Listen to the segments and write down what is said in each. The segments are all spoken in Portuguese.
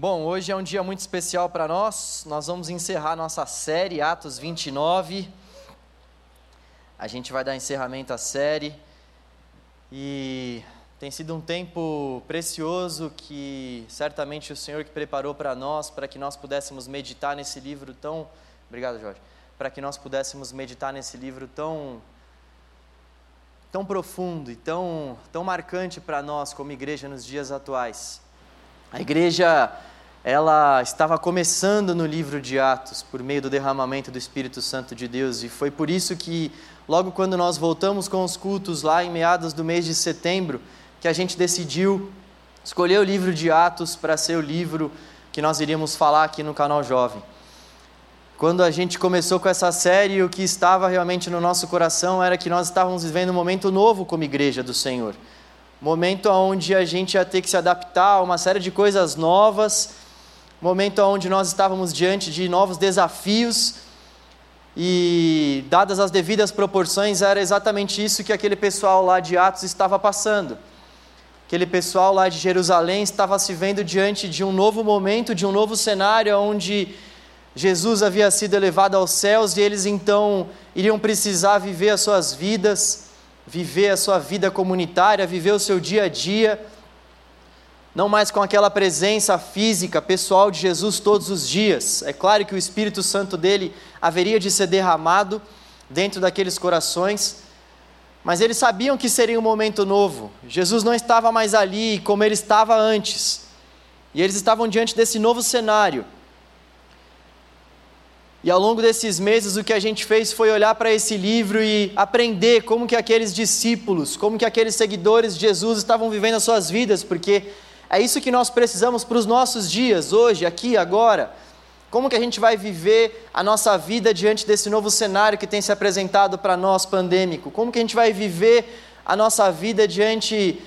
Bom, hoje é um dia muito especial para nós. Nós vamos encerrar nossa série Atos 29. A gente vai dar encerramento à série e tem sido um tempo precioso que certamente o Senhor que preparou para nós, para que nós pudéssemos meditar nesse livro tão, obrigado, Jorge, para que nós pudéssemos meditar nesse livro tão tão profundo e tão tão marcante para nós como igreja nos dias atuais. A igreja ela estava começando no livro de Atos por meio do derramamento do Espírito Santo de Deus e foi por isso que logo quando nós voltamos com os cultos lá em meados do mês de setembro, que a gente decidiu escolher o livro de Atos para ser o livro que nós iríamos falar aqui no canal Jovem. Quando a gente começou com essa série, o que estava realmente no nosso coração era que nós estávamos vivendo um momento novo como igreja do Senhor momento onde a gente ia ter que se adaptar a uma série de coisas novas, momento onde nós estávamos diante de novos desafios. E, dadas as devidas proporções, era exatamente isso que aquele pessoal lá de Atos estava passando. Aquele pessoal lá de Jerusalém estava se vendo diante de um novo momento, de um novo cenário onde Jesus havia sido elevado aos céus e eles então iriam precisar viver as suas vidas viver a sua vida comunitária, viver o seu dia a dia, não mais com aquela presença física, pessoal de Jesus todos os dias. É claro que o Espírito Santo dele haveria de ser derramado dentro daqueles corações, mas eles sabiam que seria um momento novo. Jesus não estava mais ali como ele estava antes, e eles estavam diante desse novo cenário. E ao longo desses meses o que a gente fez foi olhar para esse livro e aprender como que aqueles discípulos, como que aqueles seguidores de Jesus estavam vivendo as suas vidas, porque é isso que nós precisamos para os nossos dias, hoje, aqui, agora. Como que a gente vai viver a nossa vida diante desse novo cenário que tem se apresentado para nós pandêmico? Como que a gente vai viver a nossa vida diante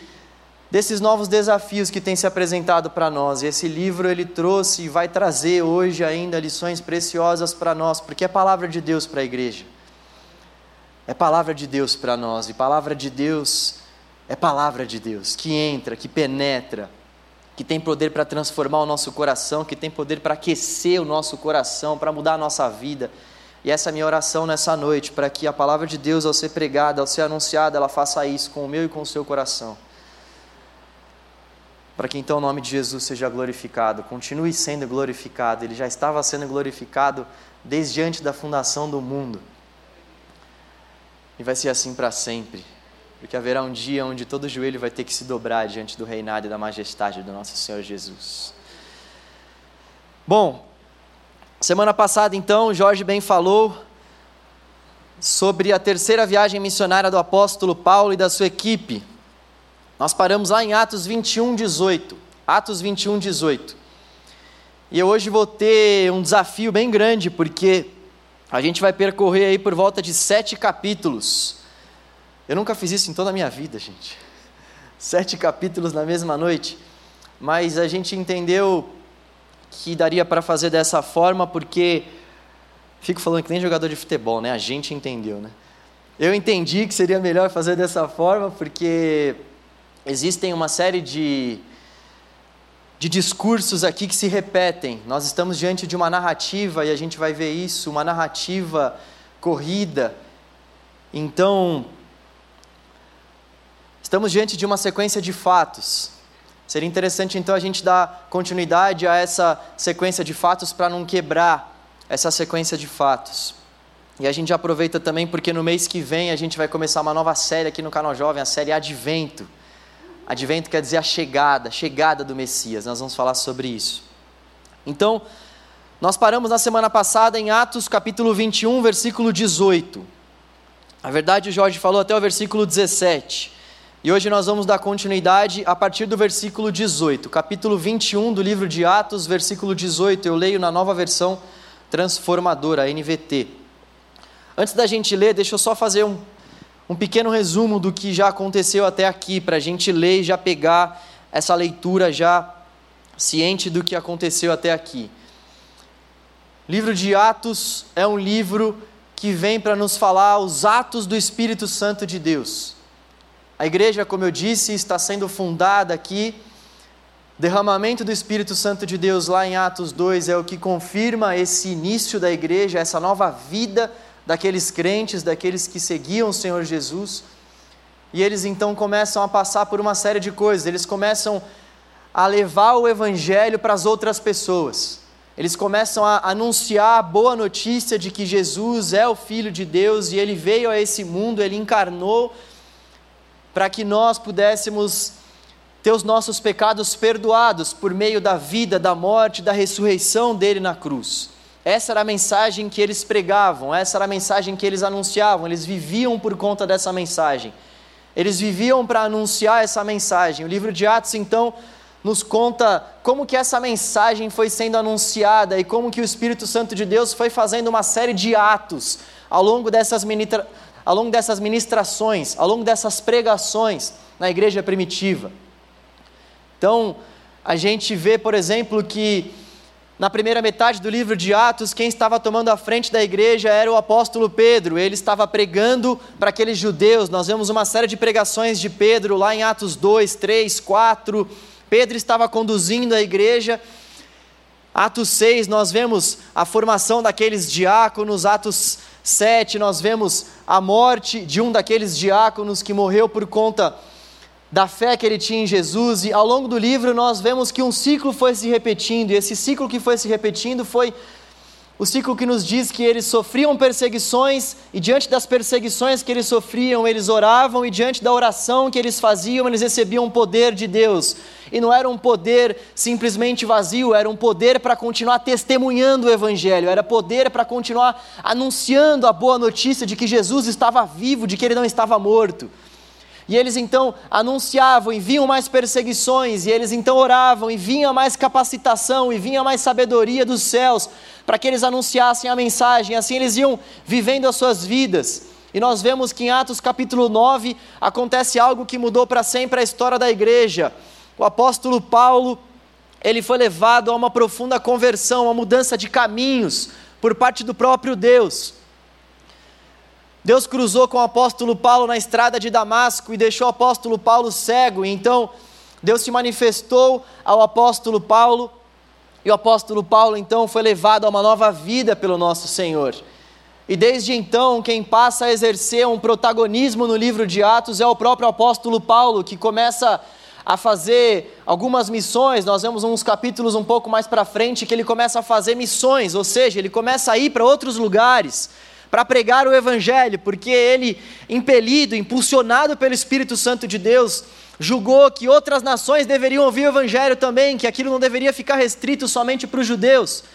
desses novos desafios que têm se apresentado para nós. E esse livro ele trouxe e vai trazer hoje ainda lições preciosas para nós, porque é palavra de Deus para a igreja. É palavra de Deus para nós, e palavra de Deus é palavra de Deus que entra, que penetra, que tem poder para transformar o nosso coração, que tem poder para aquecer o nosso coração, para mudar a nossa vida. E essa é a minha oração nessa noite, para que a palavra de Deus, ao ser pregada, ao ser anunciada, ela faça isso com o meu e com o seu coração para que então o nome de Jesus seja glorificado, continue sendo glorificado, ele já estava sendo glorificado desde antes da fundação do mundo. E vai ser assim para sempre, porque haverá um dia onde todo joelho vai ter que se dobrar diante do reinado e da majestade do nosso Senhor Jesus. Bom, semana passada então, Jorge bem falou sobre a terceira viagem missionária do apóstolo Paulo e da sua equipe. Nós paramos lá em Atos 21, 18. Atos 21, 18. E eu hoje vou ter um desafio bem grande, porque a gente vai percorrer aí por volta de sete capítulos. Eu nunca fiz isso em toda a minha vida, gente. Sete capítulos na mesma noite. Mas a gente entendeu que daria para fazer dessa forma, porque. Fico falando que nem jogador de futebol, né? A gente entendeu, né? Eu entendi que seria melhor fazer dessa forma, porque existem uma série de, de discursos aqui que se repetem. Nós estamos diante de uma narrativa e a gente vai ver isso, uma narrativa corrida. Então, estamos diante de uma sequência de fatos. Seria interessante então a gente dar continuidade a essa sequência de fatos para não quebrar essa sequência de fatos. E a gente aproveita também porque no mês que vem a gente vai começar uma nova série aqui no canal Jovem, a série Advento. Advento quer dizer a chegada, chegada do Messias. Nós vamos falar sobre isso. Então, nós paramos na semana passada em Atos capítulo 21, versículo 18. Na verdade, o Jorge falou até o versículo 17. E hoje nós vamos dar continuidade a partir do versículo 18. Capítulo 21 do livro de Atos, versículo 18. Eu leio na nova versão transformadora, NVT. Antes da gente ler, deixa eu só fazer um um pequeno resumo do que já aconteceu até aqui, para a gente ler e já pegar essa leitura já ciente do que aconteceu até aqui. O livro de Atos é um livro que vem para nos falar os atos do Espírito Santo de Deus. A igreja, como eu disse, está sendo fundada aqui derramamento do Espírito Santo de Deus lá em Atos 2 é o que confirma esse início da igreja, essa nova vida daqueles crentes, daqueles que seguiam o Senhor Jesus. E eles então começam a passar por uma série de coisas, eles começam a levar o evangelho para as outras pessoas. Eles começam a anunciar a boa notícia de que Jesus é o Filho de Deus e ele veio a esse mundo, ele encarnou para que nós pudéssemos ter os nossos pecados perdoados por meio da vida, da morte, da ressurreição dele na cruz. Essa era a mensagem que eles pregavam, essa era a mensagem que eles anunciavam, eles viviam por conta dessa mensagem. Eles viviam para anunciar essa mensagem. O livro de Atos, então, nos conta como que essa mensagem foi sendo anunciada e como que o Espírito Santo de Deus foi fazendo uma série de atos ao longo dessas, ministra... ao longo dessas ministrações, ao longo dessas pregações na igreja primitiva. Então, a gente vê, por exemplo, que na primeira metade do livro de Atos, quem estava tomando a frente da igreja era o apóstolo Pedro. Ele estava pregando para aqueles judeus. Nós vemos uma série de pregações de Pedro lá em Atos 2, 3, 4 Pedro estava conduzindo a igreja. Atos 6, nós vemos a formação daqueles diáconos. Atos 7, nós vemos a morte de um daqueles diáconos que morreu por conta da fé que ele tinha em Jesus. E ao longo do livro, nós vemos que um ciclo foi se repetindo. E esse ciclo que foi se repetindo foi o ciclo que nos diz que eles sofriam perseguições e diante das perseguições que eles sofriam, eles oravam e diante da oração que eles faziam, eles recebiam o poder de Deus. E não era um poder simplesmente vazio, era um poder para continuar testemunhando o evangelho, era poder para continuar anunciando a boa notícia de que Jesus estava vivo, de que ele não estava morto. E eles então anunciavam e vinham mais perseguições, e eles então oravam e vinha mais capacitação e vinha mais sabedoria dos céus para que eles anunciassem a mensagem, assim eles iam vivendo as suas vidas. E nós vemos que em Atos capítulo 9 acontece algo que mudou para sempre a história da igreja. O apóstolo Paulo, ele foi levado a uma profunda conversão, uma mudança de caminhos por parte do próprio Deus. Deus cruzou com o apóstolo Paulo na estrada de Damasco e deixou o apóstolo Paulo cego. Então Deus se manifestou ao apóstolo Paulo e o apóstolo Paulo então foi levado a uma nova vida pelo nosso Senhor. E desde então, quem passa a exercer um protagonismo no livro de Atos é o próprio apóstolo Paulo, que começa a fazer algumas missões. Nós vemos uns capítulos um pouco mais para frente que ele começa a fazer missões, ou seja, ele começa a ir para outros lugares para pregar o Evangelho, porque ele, impelido, impulsionado pelo Espírito Santo de Deus, julgou que outras nações deveriam ouvir o Evangelho também, que aquilo não deveria ficar restrito somente para os judeus.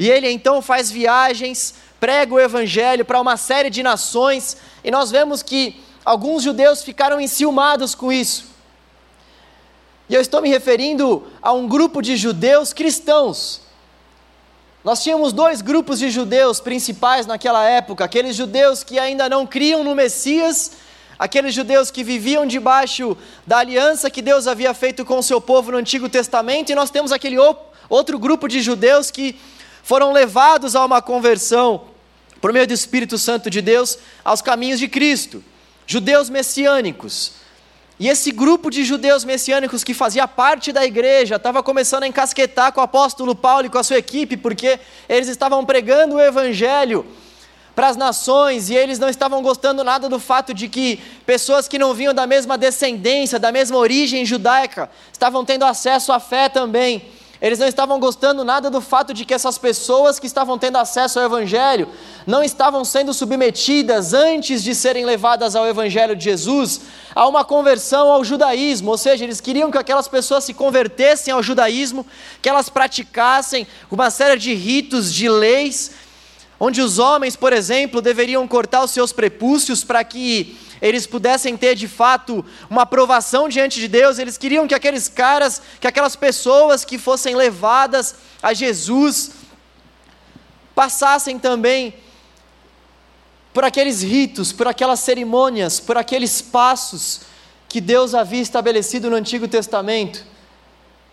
E ele então faz viagens, prega o Evangelho para uma série de nações, e nós vemos que alguns judeus ficaram enciumados com isso. E eu estou me referindo a um grupo de judeus cristãos, nós tínhamos dois grupos de judeus principais naquela época: aqueles judeus que ainda não criam no Messias, aqueles judeus que viviam debaixo da aliança que Deus havia feito com o seu povo no Antigo Testamento, e nós temos aquele outro grupo de judeus que foram levados a uma conversão por meio do Espírito Santo de Deus aos caminhos de Cristo, judeus messiânicos. E esse grupo de judeus messiânicos que fazia parte da igreja estava começando a encasquetar com o apóstolo Paulo e com a sua equipe, porque eles estavam pregando o evangelho para as nações e eles não estavam gostando nada do fato de que pessoas que não vinham da mesma descendência, da mesma origem judaica, estavam tendo acesso à fé também. Eles não estavam gostando nada do fato de que essas pessoas que estavam tendo acesso ao Evangelho não estavam sendo submetidas antes de serem levadas ao Evangelho de Jesus a uma conversão ao judaísmo, ou seja, eles queriam que aquelas pessoas se convertessem ao judaísmo, que elas praticassem uma série de ritos, de leis, onde os homens, por exemplo, deveriam cortar os seus prepúcios para que eles pudessem ter de fato uma aprovação diante de Deus, eles queriam que aqueles caras, que aquelas pessoas que fossem levadas a Jesus, passassem também por aqueles ritos, por aquelas cerimônias, por aqueles passos que Deus havia estabelecido no Antigo Testamento.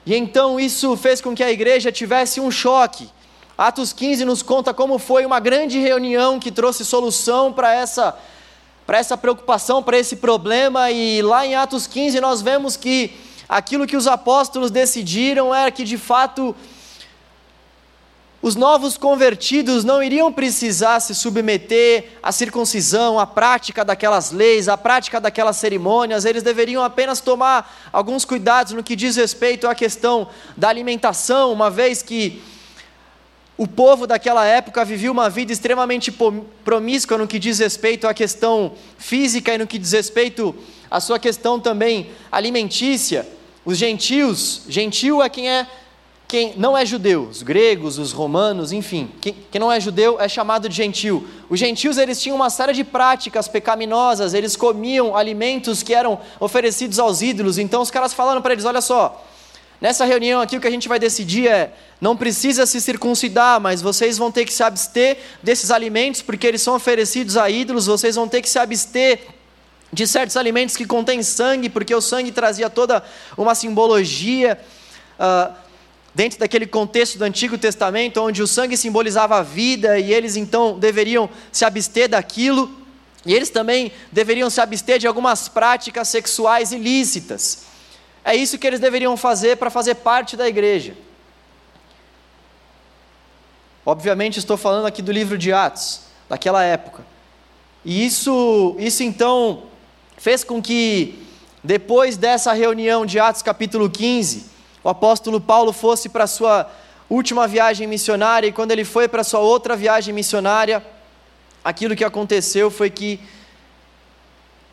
E então isso fez com que a igreja tivesse um choque. Atos 15 nos conta como foi uma grande reunião que trouxe solução para essa para essa preocupação, para esse problema, e lá em Atos 15 nós vemos que aquilo que os apóstolos decidiram era que de fato os novos convertidos não iriam precisar se submeter à circuncisão, à prática daquelas leis, à prática daquelas cerimônias, eles deveriam apenas tomar alguns cuidados no que diz respeito à questão da alimentação, uma vez que o povo daquela época vivia uma vida extremamente promíscua no que diz respeito à questão física e no que diz respeito à sua questão também alimentícia. Os gentios, gentil é quem é quem não é judeu, os gregos, os romanos, enfim, quem, quem, não é judeu é chamado de gentil. Os gentios eles tinham uma série de práticas pecaminosas, eles comiam alimentos que eram oferecidos aos ídolos. Então os caras falaram para eles: olha só, nessa reunião aqui o que a gente vai decidir é não precisa se circuncidar, mas vocês vão ter que se abster desses alimentos porque eles são oferecidos a ídolos. Vocês vão ter que se abster de certos alimentos que contêm sangue, porque o sangue trazia toda uma simbologia. Uh, dentro daquele contexto do Antigo Testamento, onde o sangue simbolizava a vida e eles então deveriam se abster daquilo, e eles também deveriam se abster de algumas práticas sexuais ilícitas. É isso que eles deveriam fazer para fazer parte da igreja. Obviamente, estou falando aqui do livro de Atos, daquela época. E isso, isso então fez com que, depois dessa reunião de Atos capítulo 15, o apóstolo Paulo fosse para a sua última viagem missionária, e quando ele foi para a sua outra viagem missionária, aquilo que aconteceu foi que,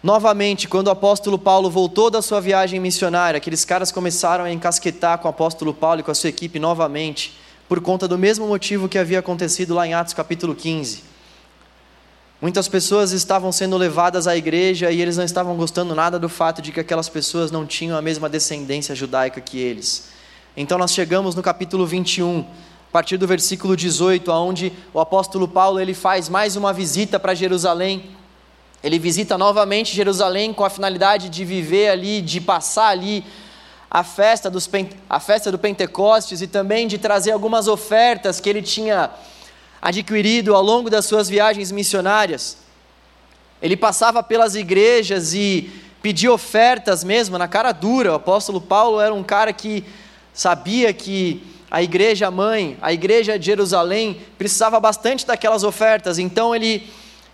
novamente, quando o apóstolo Paulo voltou da sua viagem missionária, aqueles caras começaram a encasquetar com o apóstolo Paulo e com a sua equipe novamente, por conta do mesmo motivo que havia acontecido lá em Atos capítulo 15. Muitas pessoas estavam sendo levadas à igreja e eles não estavam gostando nada do fato de que aquelas pessoas não tinham a mesma descendência judaica que eles. Então nós chegamos no capítulo 21, a partir do versículo 18, aonde o apóstolo Paulo ele faz mais uma visita para Jerusalém. Ele visita novamente Jerusalém com a finalidade de viver ali, de passar ali a festa, dos, a festa do Pentecostes e também de trazer algumas ofertas que ele tinha adquirido ao longo das suas viagens missionárias. Ele passava pelas igrejas e pedia ofertas mesmo, na cara dura. O apóstolo Paulo era um cara que sabia que a igreja mãe, a igreja de Jerusalém, precisava bastante daquelas ofertas, então ele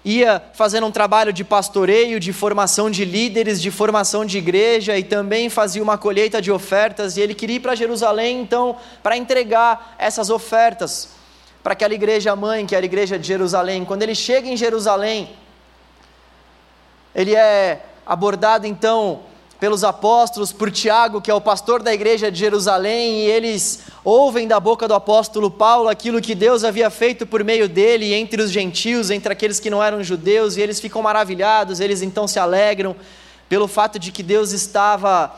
ia fazendo um trabalho de pastoreio, de formação de líderes, de formação de igreja e também fazia uma colheita de ofertas. E ele queria ir para Jerusalém, então, para entregar essas ofertas para aquela igreja mãe, que era a igreja de Jerusalém. Quando ele chega em Jerusalém, ele é abordado então pelos apóstolos, por Tiago, que é o pastor da igreja de Jerusalém, e eles ouvem da boca do apóstolo Paulo aquilo que Deus havia feito por meio dele entre os gentios, entre aqueles que não eram judeus, e eles ficam maravilhados, eles então se alegram pelo fato de que Deus estava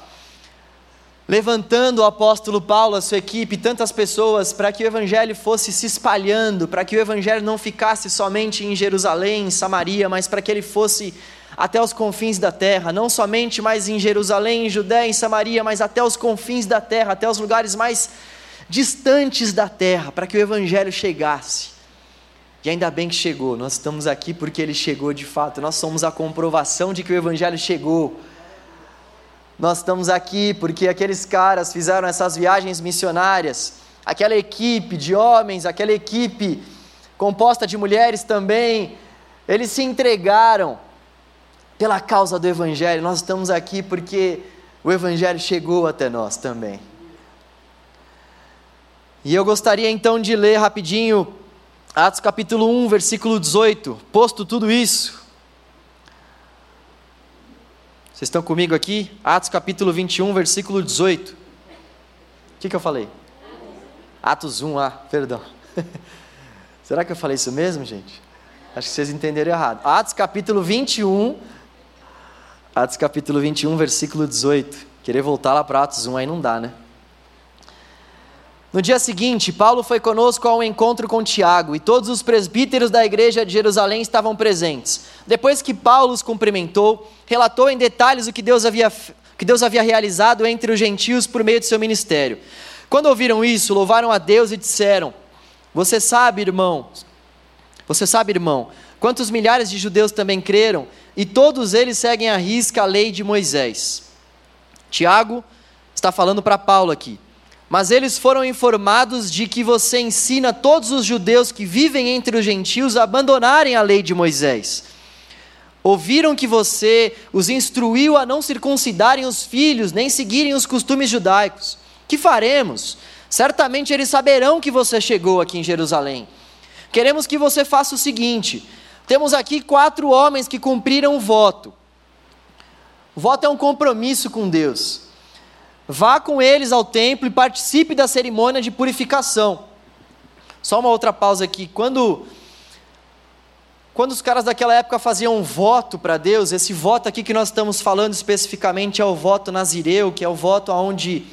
levantando o apóstolo Paulo, a sua equipe, tantas pessoas, para que o evangelho fosse se espalhando, para que o evangelho não ficasse somente em Jerusalém, em Samaria, mas para que ele fosse até os confins da terra, não somente mais em Jerusalém, em Judéia, em Samaria, mas até os confins da terra, até os lugares mais distantes da terra, para que o evangelho chegasse. E ainda bem que chegou, nós estamos aqui porque ele chegou de fato, nós somos a comprovação de que o evangelho chegou nós estamos aqui porque aqueles caras fizeram essas viagens missionárias, aquela equipe de homens, aquela equipe composta de mulheres também, eles se entregaram pela causa do Evangelho. Nós estamos aqui porque o Evangelho chegou até nós também. E eu gostaria então de ler rapidinho Atos capítulo 1, versículo 18. Posto tudo isso, vocês estão comigo aqui? Atos capítulo 21, versículo 18. O que, que eu falei? Atos 1, ah, perdão. Será que eu falei isso mesmo, gente? Acho que vocês entenderam errado. Atos capítulo 21, Atos capítulo 21, versículo 18. Querer voltar lá para Atos 1 aí não dá, né? No dia seguinte, Paulo foi conosco ao encontro com Tiago, e todos os presbíteros da igreja de Jerusalém estavam presentes. Depois que Paulo os cumprimentou, relatou em detalhes o que Deus havia, que Deus havia realizado entre os gentios por meio de seu ministério. Quando ouviram isso, louvaram a Deus e disseram: Você sabe, irmão, você sabe, irmão, quantos milhares de judeus também creram, e todos eles seguem à risca a lei de Moisés. Tiago está falando para Paulo aqui. Mas eles foram informados de que você ensina todos os judeus que vivem entre os gentios a abandonarem a lei de Moisés. Ouviram que você os instruiu a não circuncidarem os filhos, nem seguirem os costumes judaicos. Que faremos? Certamente eles saberão que você chegou aqui em Jerusalém. Queremos que você faça o seguinte: temos aqui quatro homens que cumpriram o voto. O voto é um compromisso com Deus. Vá com eles ao templo e participe da cerimônia de purificação. Só uma outra pausa aqui. Quando quando os caras daquela época faziam um voto para Deus, esse voto aqui que nós estamos falando especificamente é o voto nazireu, que é o voto onde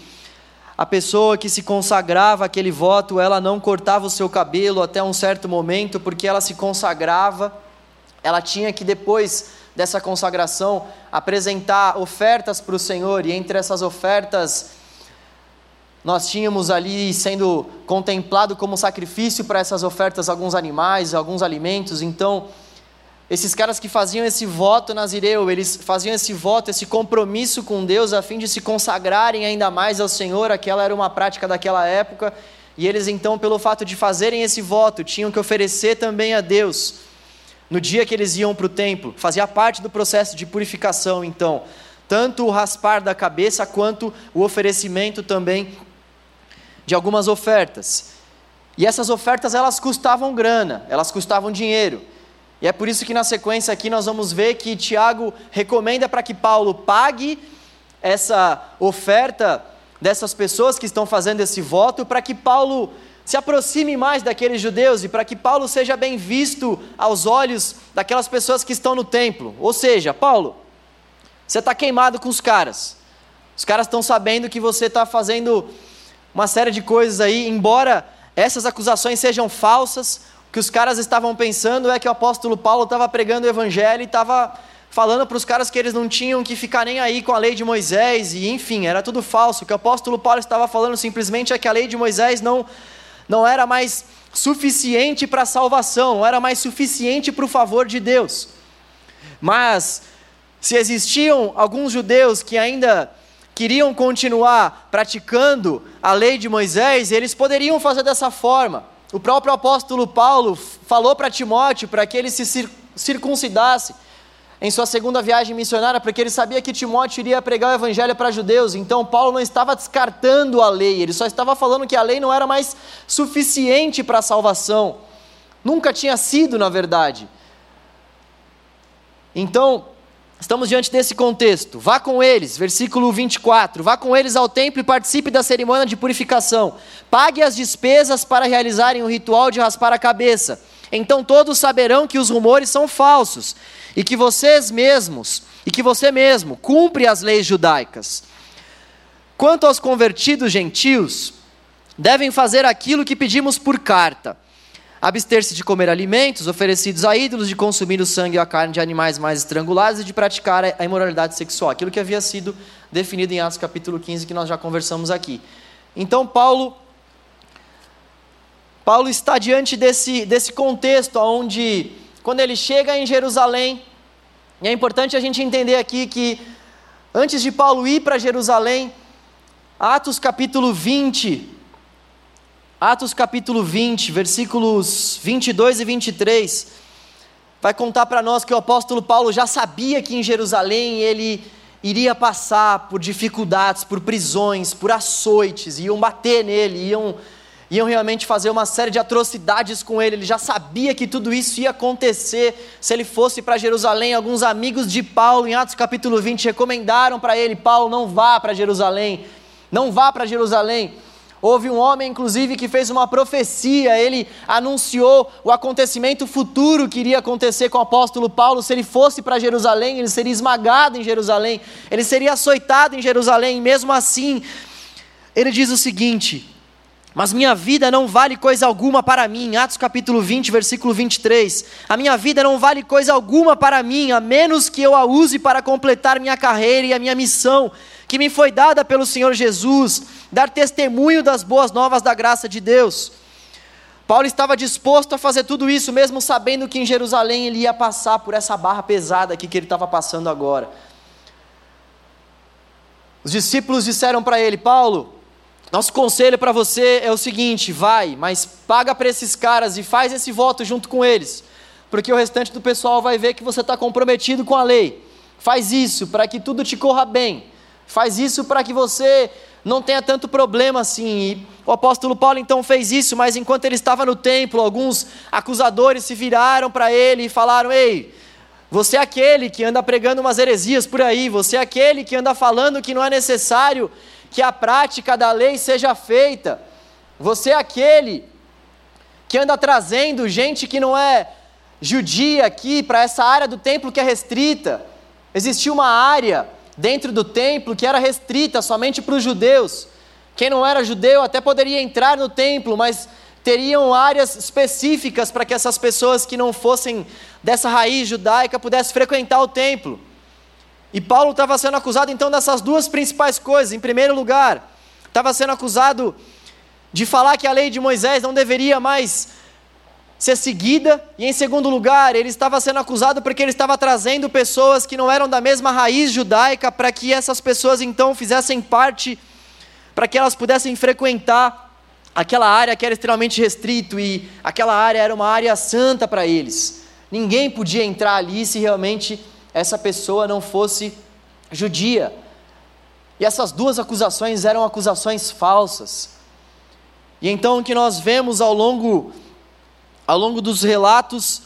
a pessoa que se consagrava aquele voto, ela não cortava o seu cabelo até um certo momento, porque ela se consagrava, ela tinha que depois dessa consagração apresentar ofertas para o Senhor, e entre essas ofertas nós tínhamos ali sendo contemplado como sacrifício para essas ofertas alguns animais, alguns alimentos. Então, esses caras que faziam esse voto nazireu, eles faziam esse voto, esse compromisso com Deus a fim de se consagrarem ainda mais ao Senhor. Aquela era uma prática daquela época. E eles então, pelo fato de fazerem esse voto, tinham que oferecer também a Deus no dia que eles iam para o templo. Fazia parte do processo de purificação, então, tanto o raspar da cabeça quanto o oferecimento também de algumas ofertas. E essas ofertas elas custavam grana, elas custavam dinheiro. E é por isso que na sequência aqui nós vamos ver que Tiago recomenda para que Paulo pague essa oferta dessas pessoas que estão fazendo esse voto, para que Paulo se aproxime mais daqueles judeus e para que Paulo seja bem visto aos olhos daquelas pessoas que estão no templo. Ou seja, Paulo, você está queimado com os caras. Os caras estão sabendo que você está fazendo uma série de coisas aí, embora essas acusações sejam falsas, que os caras estavam pensando é que o apóstolo Paulo estava pregando o evangelho e estava falando para os caras que eles não tinham que ficar nem aí com a lei de Moisés, e enfim, era tudo falso. O que o apóstolo Paulo estava falando simplesmente é que a lei de Moisés não, não era mais suficiente para a salvação, não era mais suficiente para o favor de Deus. Mas, se existiam alguns judeus que ainda queriam continuar praticando a lei de Moisés, eles poderiam fazer dessa forma. O próprio apóstolo Paulo falou para Timóteo para que ele se circuncidasse em sua segunda viagem missionária, porque ele sabia que Timóteo iria pregar o evangelho para judeus. Então Paulo não estava descartando a lei, ele só estava falando que a lei não era mais suficiente para a salvação. Nunca tinha sido, na verdade. Então, Estamos diante desse contexto. Vá com eles, versículo 24. Vá com eles ao templo e participe da cerimônia de purificação. Pague as despesas para realizarem o ritual de raspar a cabeça. Então todos saberão que os rumores são falsos e que vocês mesmos e que você mesmo cumpre as leis judaicas. Quanto aos convertidos gentios, devem fazer aquilo que pedimos por carta abster-se de comer alimentos oferecidos a ídolos, de consumir o sangue e a carne de animais mais estrangulados e de praticar a imoralidade sexual, aquilo que havia sido definido em Atos capítulo 15, que nós já conversamos aqui. Então, Paulo, Paulo está diante desse, desse contexto, onde, quando ele chega em Jerusalém, e é importante a gente entender aqui que, antes de Paulo ir para Jerusalém, Atos capítulo 20, Atos capítulo 20, versículos 22 e 23, vai contar para nós que o apóstolo Paulo já sabia que em Jerusalém ele iria passar por dificuldades, por prisões, por açoites, iam bater nele, iam, iam realmente fazer uma série de atrocidades com ele. Ele já sabia que tudo isso ia acontecer se ele fosse para Jerusalém. Alguns amigos de Paulo, em Atos capítulo 20, recomendaram para ele: Paulo, não vá para Jerusalém, não vá para Jerusalém. Houve um homem, inclusive, que fez uma profecia, ele anunciou o acontecimento futuro que iria acontecer com o apóstolo Paulo. Se ele fosse para Jerusalém, ele seria esmagado em Jerusalém, ele seria açoitado em Jerusalém. E mesmo assim, ele diz o seguinte: Mas minha vida não vale coisa alguma para mim. Atos capítulo 20, versículo 23. A minha vida não vale coisa alguma para mim, a menos que eu a use para completar minha carreira e a minha missão que me foi dada pelo Senhor Jesus, dar testemunho das boas novas da graça de Deus. Paulo estava disposto a fazer tudo isso, mesmo sabendo que em Jerusalém ele ia passar por essa barra pesada aqui que ele estava passando agora. Os discípulos disseram para ele: Paulo, nosso conselho para você é o seguinte: vai, mas paga para esses caras e faz esse voto junto com eles, porque o restante do pessoal vai ver que você está comprometido com a lei. Faz isso para que tudo te corra bem. Faz isso para que você não tenha tanto problema assim. E o apóstolo Paulo então fez isso, mas enquanto ele estava no templo, alguns acusadores se viraram para ele e falaram: Ei, você é aquele que anda pregando umas heresias por aí, você é aquele que anda falando que não é necessário que a prática da lei seja feita, você é aquele que anda trazendo gente que não é judia aqui para essa área do templo que é restrita. Existia uma área dentro do templo que era restrita somente para os judeus. Quem não era judeu até poderia entrar no templo, mas teriam áreas específicas para que essas pessoas que não fossem dessa raiz judaica pudessem frequentar o templo. E Paulo estava sendo acusado então dessas duas principais coisas. Em primeiro lugar, estava sendo acusado de falar que a lei de Moisés não deveria mais ser seguida, e em segundo lugar, ele estava sendo acusado porque ele estava trazendo pessoas que não eram da mesma raiz judaica para que essas pessoas então fizessem parte, para que elas pudessem frequentar aquela área que era extremamente restrito e aquela área era uma área santa para eles. Ninguém podia entrar ali se realmente essa pessoa não fosse judia. E essas duas acusações eram acusações falsas. E então o que nós vemos ao longo ao longo dos relatos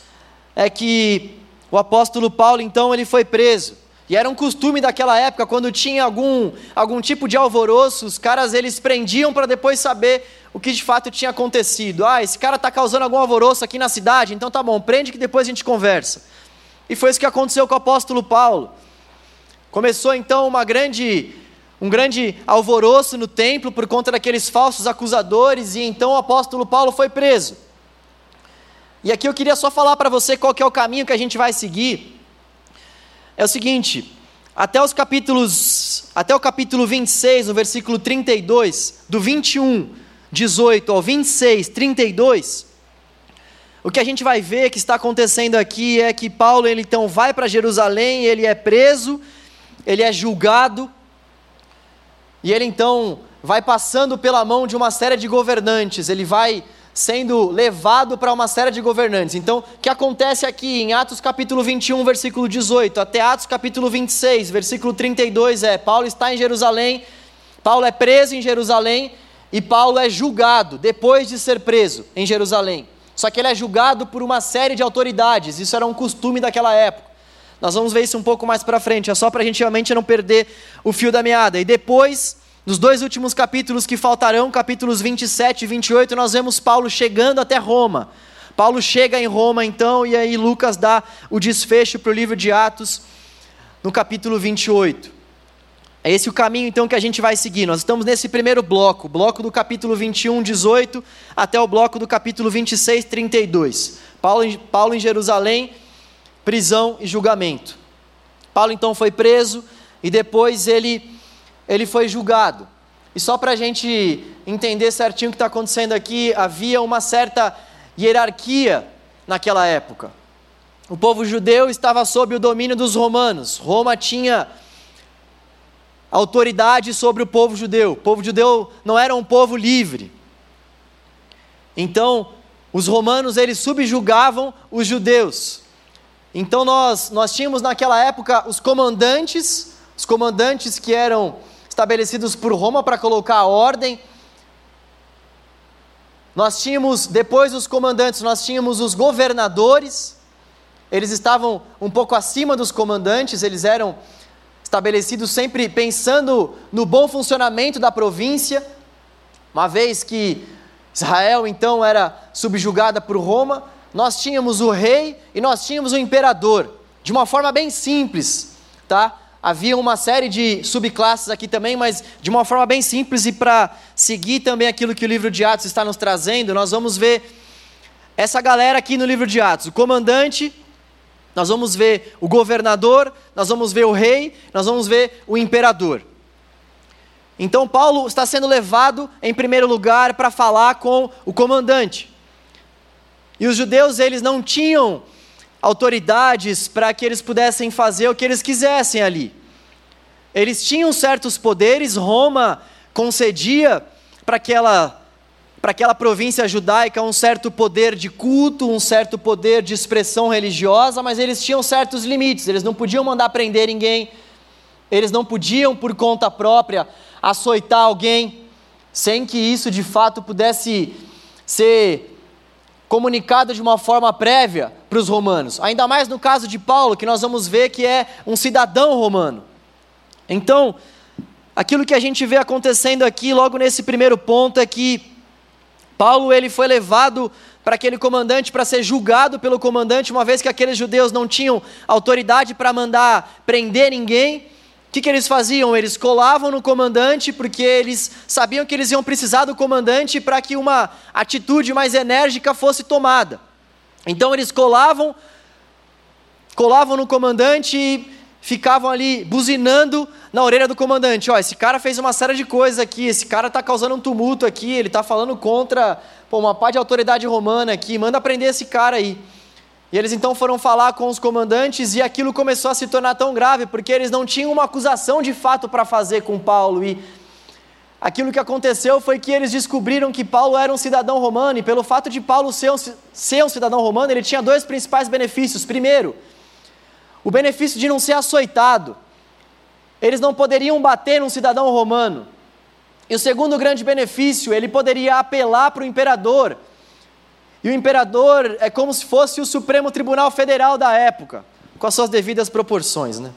é que o apóstolo Paulo então ele foi preso. E era um costume daquela época, quando tinha algum, algum tipo de alvoroço, os caras eles prendiam para depois saber o que de fato tinha acontecido. Ah, esse cara está causando algum alvoroço aqui na cidade, então tá bom, prende que depois a gente conversa. E foi isso que aconteceu com o apóstolo Paulo. Começou então uma grande, um grande alvoroço no templo por conta daqueles falsos acusadores, e então o apóstolo Paulo foi preso. E aqui eu queria só falar para você qual é o caminho que a gente vai seguir. É o seguinte, até os capítulos, até o capítulo 26, no versículo 32, do 21, 18 ao 26, 32, o que a gente vai ver que está acontecendo aqui é que Paulo ele então vai para Jerusalém, ele é preso, ele é julgado, e ele então vai passando pela mão de uma série de governantes, ele vai sendo levado para uma série de governantes. Então, o que acontece aqui em Atos capítulo 21, versículo 18, até Atos capítulo 26, versículo 32 é: Paulo está em Jerusalém, Paulo é preso em Jerusalém e Paulo é julgado depois de ser preso em Jerusalém. Só que ele é julgado por uma série de autoridades, isso era um costume daquela época. Nós vamos ver isso um pouco mais para frente, é só para a gente realmente não perder o fio da meada. E depois nos dois últimos capítulos que faltarão, capítulos 27 e 28, nós vemos Paulo chegando até Roma. Paulo chega em Roma então, e aí Lucas dá o desfecho para o livro de Atos, no capítulo 28. É esse o caminho então que a gente vai seguir. Nós estamos nesse primeiro bloco, bloco do capítulo 21, 18, até o bloco do capítulo 26, 32. Paulo, Paulo em Jerusalém, prisão e julgamento. Paulo então foi preso e depois ele ele foi julgado. E só para a gente entender certinho o que está acontecendo aqui, havia uma certa hierarquia naquela época. O povo judeu estava sob o domínio dos romanos. Roma tinha autoridade sobre o povo judeu. O povo judeu não era um povo livre. Então, os romanos eles subjugavam os judeus. Então nós nós tínhamos naquela época os comandantes, os comandantes que eram estabelecidos por Roma para colocar a ordem. Nós tínhamos, depois dos comandantes, nós tínhamos os governadores, eles estavam um pouco acima dos comandantes, eles eram estabelecidos sempre pensando no bom funcionamento da província, uma vez que Israel então era subjugada por Roma, nós tínhamos o rei e nós tínhamos o imperador, de uma forma bem simples, tá? Havia uma série de subclasses aqui também, mas de uma forma bem simples e para seguir também aquilo que o livro de Atos está nos trazendo, nós vamos ver essa galera aqui no livro de Atos: o comandante, nós vamos ver o governador, nós vamos ver o rei, nós vamos ver o imperador. Então Paulo está sendo levado em primeiro lugar para falar com o comandante. E os judeus eles não tinham autoridades para que eles pudessem fazer o que eles quisessem ali. eles tinham certos poderes, Roma concedia para aquela para aquela província judaica um certo poder de culto, um certo poder de expressão religiosa, mas eles tinham certos limites, eles não podiam mandar prender ninguém, eles não podiam, por conta própria, açoitar alguém, sem que isso de fato pudesse ser comunicado de uma forma prévia para os romanos. Ainda mais no caso de Paulo, que nós vamos ver que é um cidadão romano. Então, aquilo que a gente vê acontecendo aqui, logo nesse primeiro ponto, é que Paulo ele foi levado para aquele comandante para ser julgado pelo comandante, uma vez que aqueles judeus não tinham autoridade para mandar prender ninguém. Que, que eles faziam? Eles colavam no comandante, porque eles sabiam que eles iam precisar do comandante para que uma atitude mais enérgica fosse tomada. Então eles colavam, colavam no comandante e ficavam ali buzinando na orelha do comandante: ó, esse cara fez uma série de coisas aqui, esse cara está causando um tumulto aqui, ele está falando contra pô, uma parte de autoridade romana aqui, manda prender esse cara aí. E eles então foram falar com os comandantes e aquilo começou a se tornar tão grave, porque eles não tinham uma acusação de fato para fazer com Paulo. E aquilo que aconteceu foi que eles descobriram que Paulo era um cidadão romano, e pelo fato de Paulo ser um, ser um cidadão romano, ele tinha dois principais benefícios. Primeiro, o benefício de não ser açoitado. Eles não poderiam bater num cidadão romano. E o segundo grande benefício, ele poderia apelar para o imperador. E o imperador é como se fosse o Supremo Tribunal Federal da época, com as suas devidas proporções, né?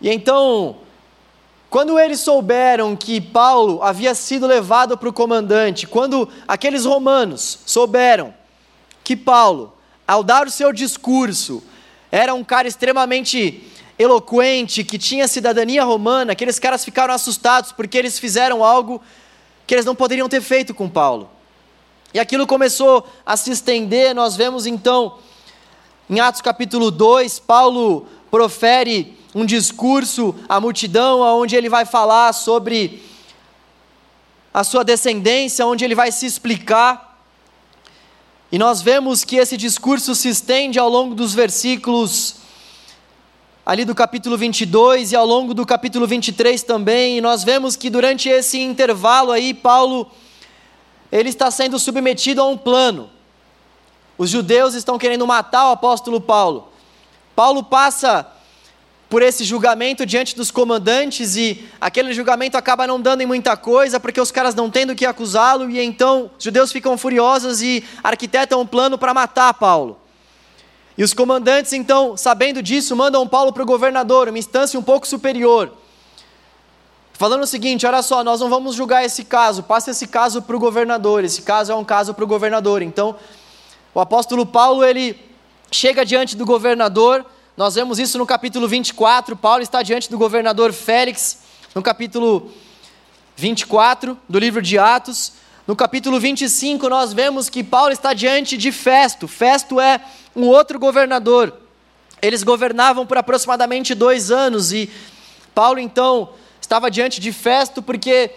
E então, quando eles souberam que Paulo havia sido levado para o comandante, quando aqueles romanos souberam que Paulo ao dar o seu discurso, era um cara extremamente eloquente, que tinha cidadania romana, aqueles caras ficaram assustados porque eles fizeram algo que eles não poderiam ter feito com Paulo. E aquilo começou a se estender, nós vemos então, em Atos capítulo 2, Paulo profere um discurso à multidão, onde ele vai falar sobre a sua descendência, onde ele vai se explicar. E nós vemos que esse discurso se estende ao longo dos versículos ali do capítulo 22 e ao longo do capítulo 23 também, e nós vemos que durante esse intervalo aí Paulo ele está sendo submetido a um plano. Os judeus estão querendo matar o apóstolo Paulo. Paulo passa por esse julgamento diante dos comandantes e aquele julgamento acaba não dando em muita coisa porque os caras não têm do que acusá-lo e então os judeus ficam furiosos e arquitetam um plano para matar Paulo. E os comandantes então, sabendo disso, mandam Paulo para o governador, uma instância um pouco superior. Falando o seguinte: olha só, nós não vamos julgar esse caso, passa esse caso para o governador. Esse caso é um caso para o governador. Então, o apóstolo Paulo ele chega diante do governador nós vemos isso no capítulo 24. Paulo está diante do governador Félix, no capítulo 24 do livro de Atos. No capítulo 25, nós vemos que Paulo está diante de Festo. Festo é um outro governador. Eles governavam por aproximadamente dois anos e Paulo então estava diante de Festo porque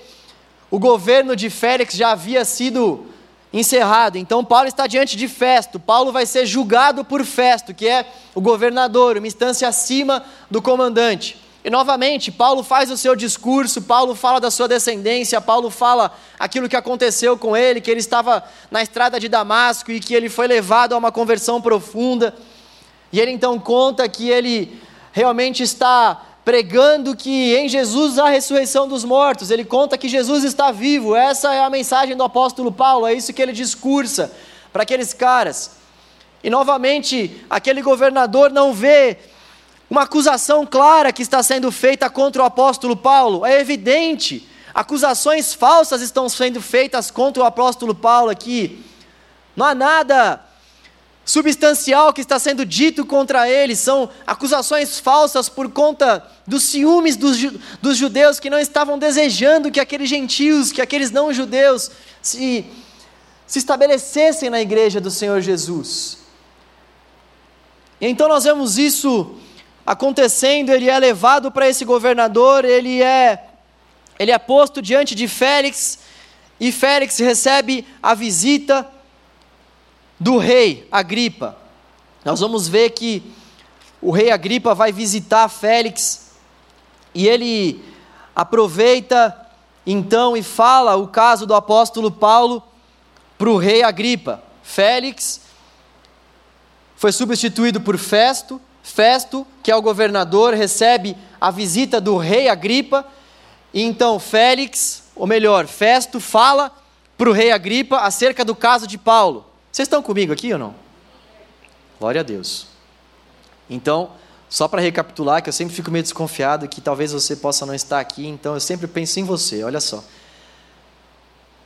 o governo de Félix já havia sido encerrado. Então Paulo está diante de Festo. Paulo vai ser julgado por Festo, que é o governador, uma instância acima do comandante. E novamente, Paulo faz o seu discurso, Paulo fala da sua descendência, Paulo fala aquilo que aconteceu com ele, que ele estava na estrada de Damasco e que ele foi levado a uma conversão profunda. E ele então conta que ele realmente está pregando que em Jesus há ressurreição dos mortos. Ele conta que Jesus está vivo. Essa é a mensagem do apóstolo Paulo, é isso que ele discursa para aqueles caras. E novamente, aquele governador não vê uma acusação clara que está sendo feita contra o apóstolo Paulo. É evidente, acusações falsas estão sendo feitas contra o apóstolo Paulo aqui. Não há nada substancial que está sendo dito contra ele, são acusações falsas por conta dos ciúmes dos, dos judeus que não estavam desejando que aqueles gentios, que aqueles não judeus se, se estabelecessem na igreja do Senhor Jesus. E então nós vemos isso acontecendo, ele é levado para esse governador, ele é ele é posto diante de Félix. E Félix recebe a visita do rei Agripa. Nós vamos ver que o rei Agripa vai visitar Félix E ele aproveita então e fala o caso do apóstolo Paulo para o rei Agripa. Félix foi substituído por Festo. Festo, que é o governador, recebe a visita do rei Agripa. E então Félix, ou melhor, Festo, fala para o rei Agripa acerca do caso de Paulo. Vocês estão comigo aqui ou não? Glória a Deus. Então, só para recapitular, que eu sempre fico meio desconfiado que talvez você possa não estar aqui, então eu sempre penso em você, olha só.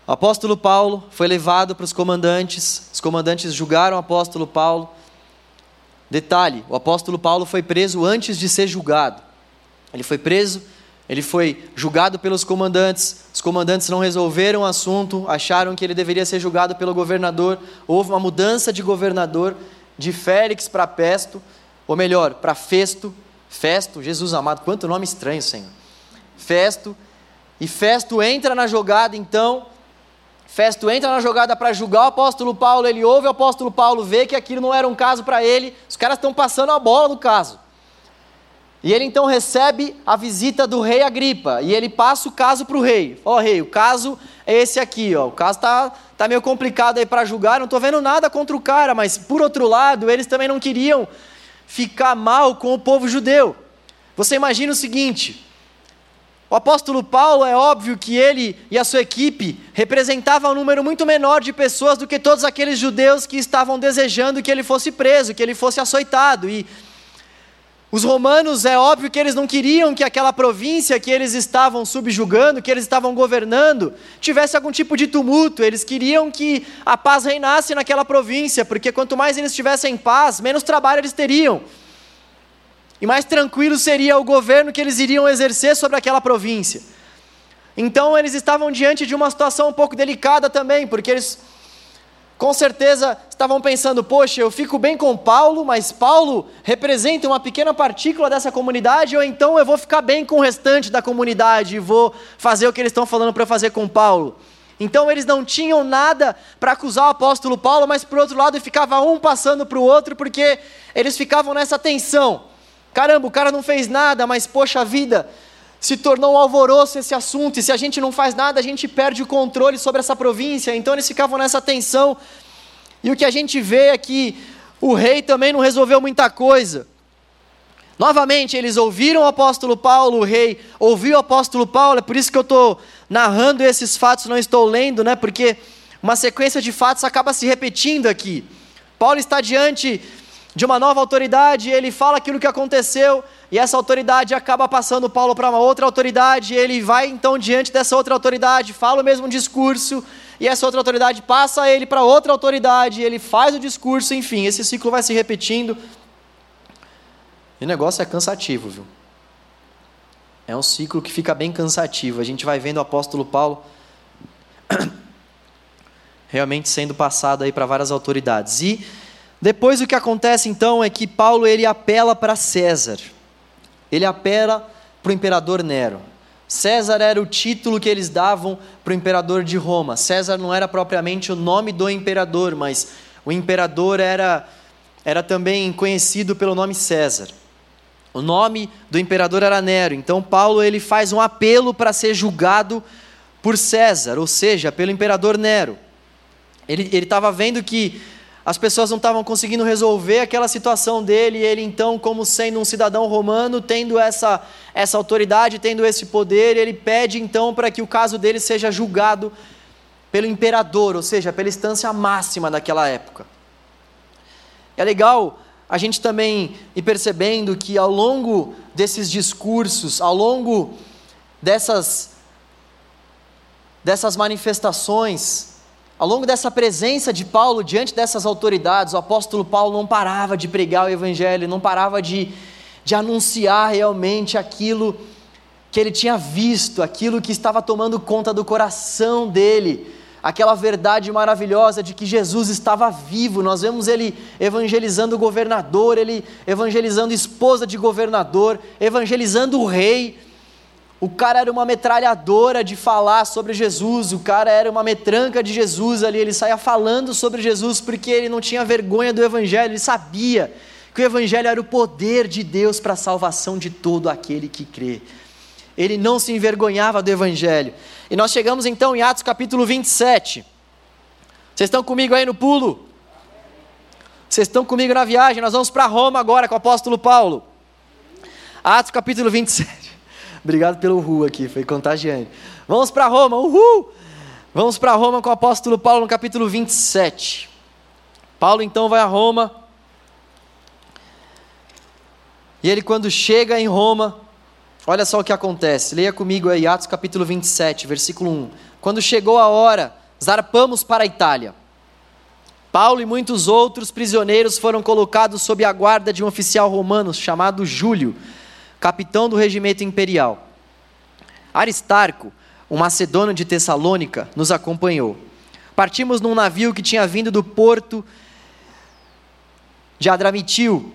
O apóstolo Paulo foi levado para os comandantes, os comandantes julgaram o apóstolo Paulo. Detalhe: o apóstolo Paulo foi preso antes de ser julgado. Ele foi preso, ele foi julgado pelos comandantes, os comandantes não resolveram o assunto, acharam que ele deveria ser julgado pelo governador. Houve uma mudança de governador de Félix para Pesto ou melhor, para Festo, Festo, Jesus amado, quanto nome estranho, Senhor. Festo, e Festo entra na jogada então, Festo entra na jogada para julgar o apóstolo Paulo, ele ouve o apóstolo Paulo, vê que aquilo não era um caso para ele, os caras estão passando a bola no caso. E ele então recebe a visita do rei Agripa, e ele passa o caso para o rei. Ó oh, rei, o caso é esse aqui, ó. o caso está tá meio complicado aí para julgar, não estou vendo nada contra o cara, mas por outro lado, eles também não queriam ficar mal com o povo judeu. Você imagina o seguinte: o apóstolo Paulo, é óbvio que ele e a sua equipe representavam um número muito menor de pessoas do que todos aqueles judeus que estavam desejando que ele fosse preso, que ele fosse açoitado. E os romanos, é óbvio que eles não queriam que aquela província que eles estavam subjugando, que eles estavam governando, tivesse algum tipo de tumulto. Eles queriam que a paz reinasse naquela província, porque quanto mais eles tivessem paz, menos trabalho eles teriam. E mais tranquilo seria o governo que eles iriam exercer sobre aquela província. Então eles estavam diante de uma situação um pouco delicada também, porque eles com certeza estavam pensando: poxa, eu fico bem com Paulo, mas Paulo representa uma pequena partícula dessa comunidade, ou então eu vou ficar bem com o restante da comunidade e vou fazer o que eles estão falando para fazer com Paulo. Então eles não tinham nada para acusar o apóstolo Paulo, mas por outro lado ficava um passando para o outro, porque eles ficavam nessa tensão. Caramba, o cara não fez nada, mas poxa vida, se tornou um alvoroço esse assunto, e se a gente não faz nada, a gente perde o controle sobre essa província. Então eles ficavam nessa tensão. E o que a gente vê é que o rei também não resolveu muita coisa. Novamente, eles ouviram o apóstolo Paulo, o rei ouviu o apóstolo Paulo, é por isso que eu estou narrando esses fatos, não estou lendo, né? Porque uma sequência de fatos acaba se repetindo aqui. Paulo está diante de uma nova autoridade, ele fala aquilo que aconteceu, e essa autoridade acaba passando Paulo para uma outra autoridade, ele vai então diante dessa outra autoridade, fala o mesmo discurso, e essa outra autoridade passa ele para outra autoridade, ele faz o discurso, enfim, esse ciclo vai se repetindo. E o negócio é cansativo, viu? É um ciclo que fica bem cansativo. A gente vai vendo o apóstolo Paulo realmente sendo passado aí para várias autoridades. E depois o que acontece então é que Paulo ele apela para César. Ele apela para o imperador Nero. César era o título que eles davam para o imperador de Roma. César não era propriamente o nome do imperador, mas o imperador era, era também conhecido pelo nome César. O nome do imperador era Nero. Então Paulo ele faz um apelo para ser julgado por César, ou seja, pelo imperador Nero. Ele estava vendo que as pessoas não estavam conseguindo resolver aquela situação dele, e ele então, como sendo um cidadão romano, tendo essa, essa autoridade, tendo esse poder, ele pede então para que o caso dele seja julgado pelo imperador, ou seja, pela instância máxima daquela época. É legal a gente também ir percebendo que ao longo desses discursos, ao longo dessas, dessas manifestações, ao longo dessa presença de Paulo diante dessas autoridades, o apóstolo Paulo não parava de pregar o Evangelho, não parava de, de anunciar realmente aquilo que ele tinha visto, aquilo que estava tomando conta do coração dele, aquela verdade maravilhosa de que Jesus estava vivo. Nós vemos ele evangelizando o governador, ele evangelizando esposa de governador, evangelizando o rei. O cara era uma metralhadora de falar sobre Jesus, o cara era uma metranca de Jesus ali, ele saía falando sobre Jesus porque ele não tinha vergonha do Evangelho, ele sabia que o Evangelho era o poder de Deus para a salvação de todo aquele que crê. ele não se envergonhava do Evangelho. E nós chegamos então em Atos capítulo 27. Vocês estão comigo aí no pulo? Vocês estão comigo na viagem? Nós vamos para Roma agora com o apóstolo Paulo. Atos capítulo 27. Obrigado pelo ru aqui, foi contagiante. Vamos para Roma, uhul! Vamos para Roma com o apóstolo Paulo no capítulo 27. Paulo então vai a Roma. E ele, quando chega em Roma, olha só o que acontece. Leia comigo aí, Atos capítulo 27, versículo 1. Quando chegou a hora, zarpamos para a Itália. Paulo e muitos outros prisioneiros foram colocados sob a guarda de um oficial romano chamado Júlio, capitão do regimento imperial. Aristarco, um macedônio de Tessalônica, nos acompanhou. Partimos num navio que tinha vindo do porto de Adramitio,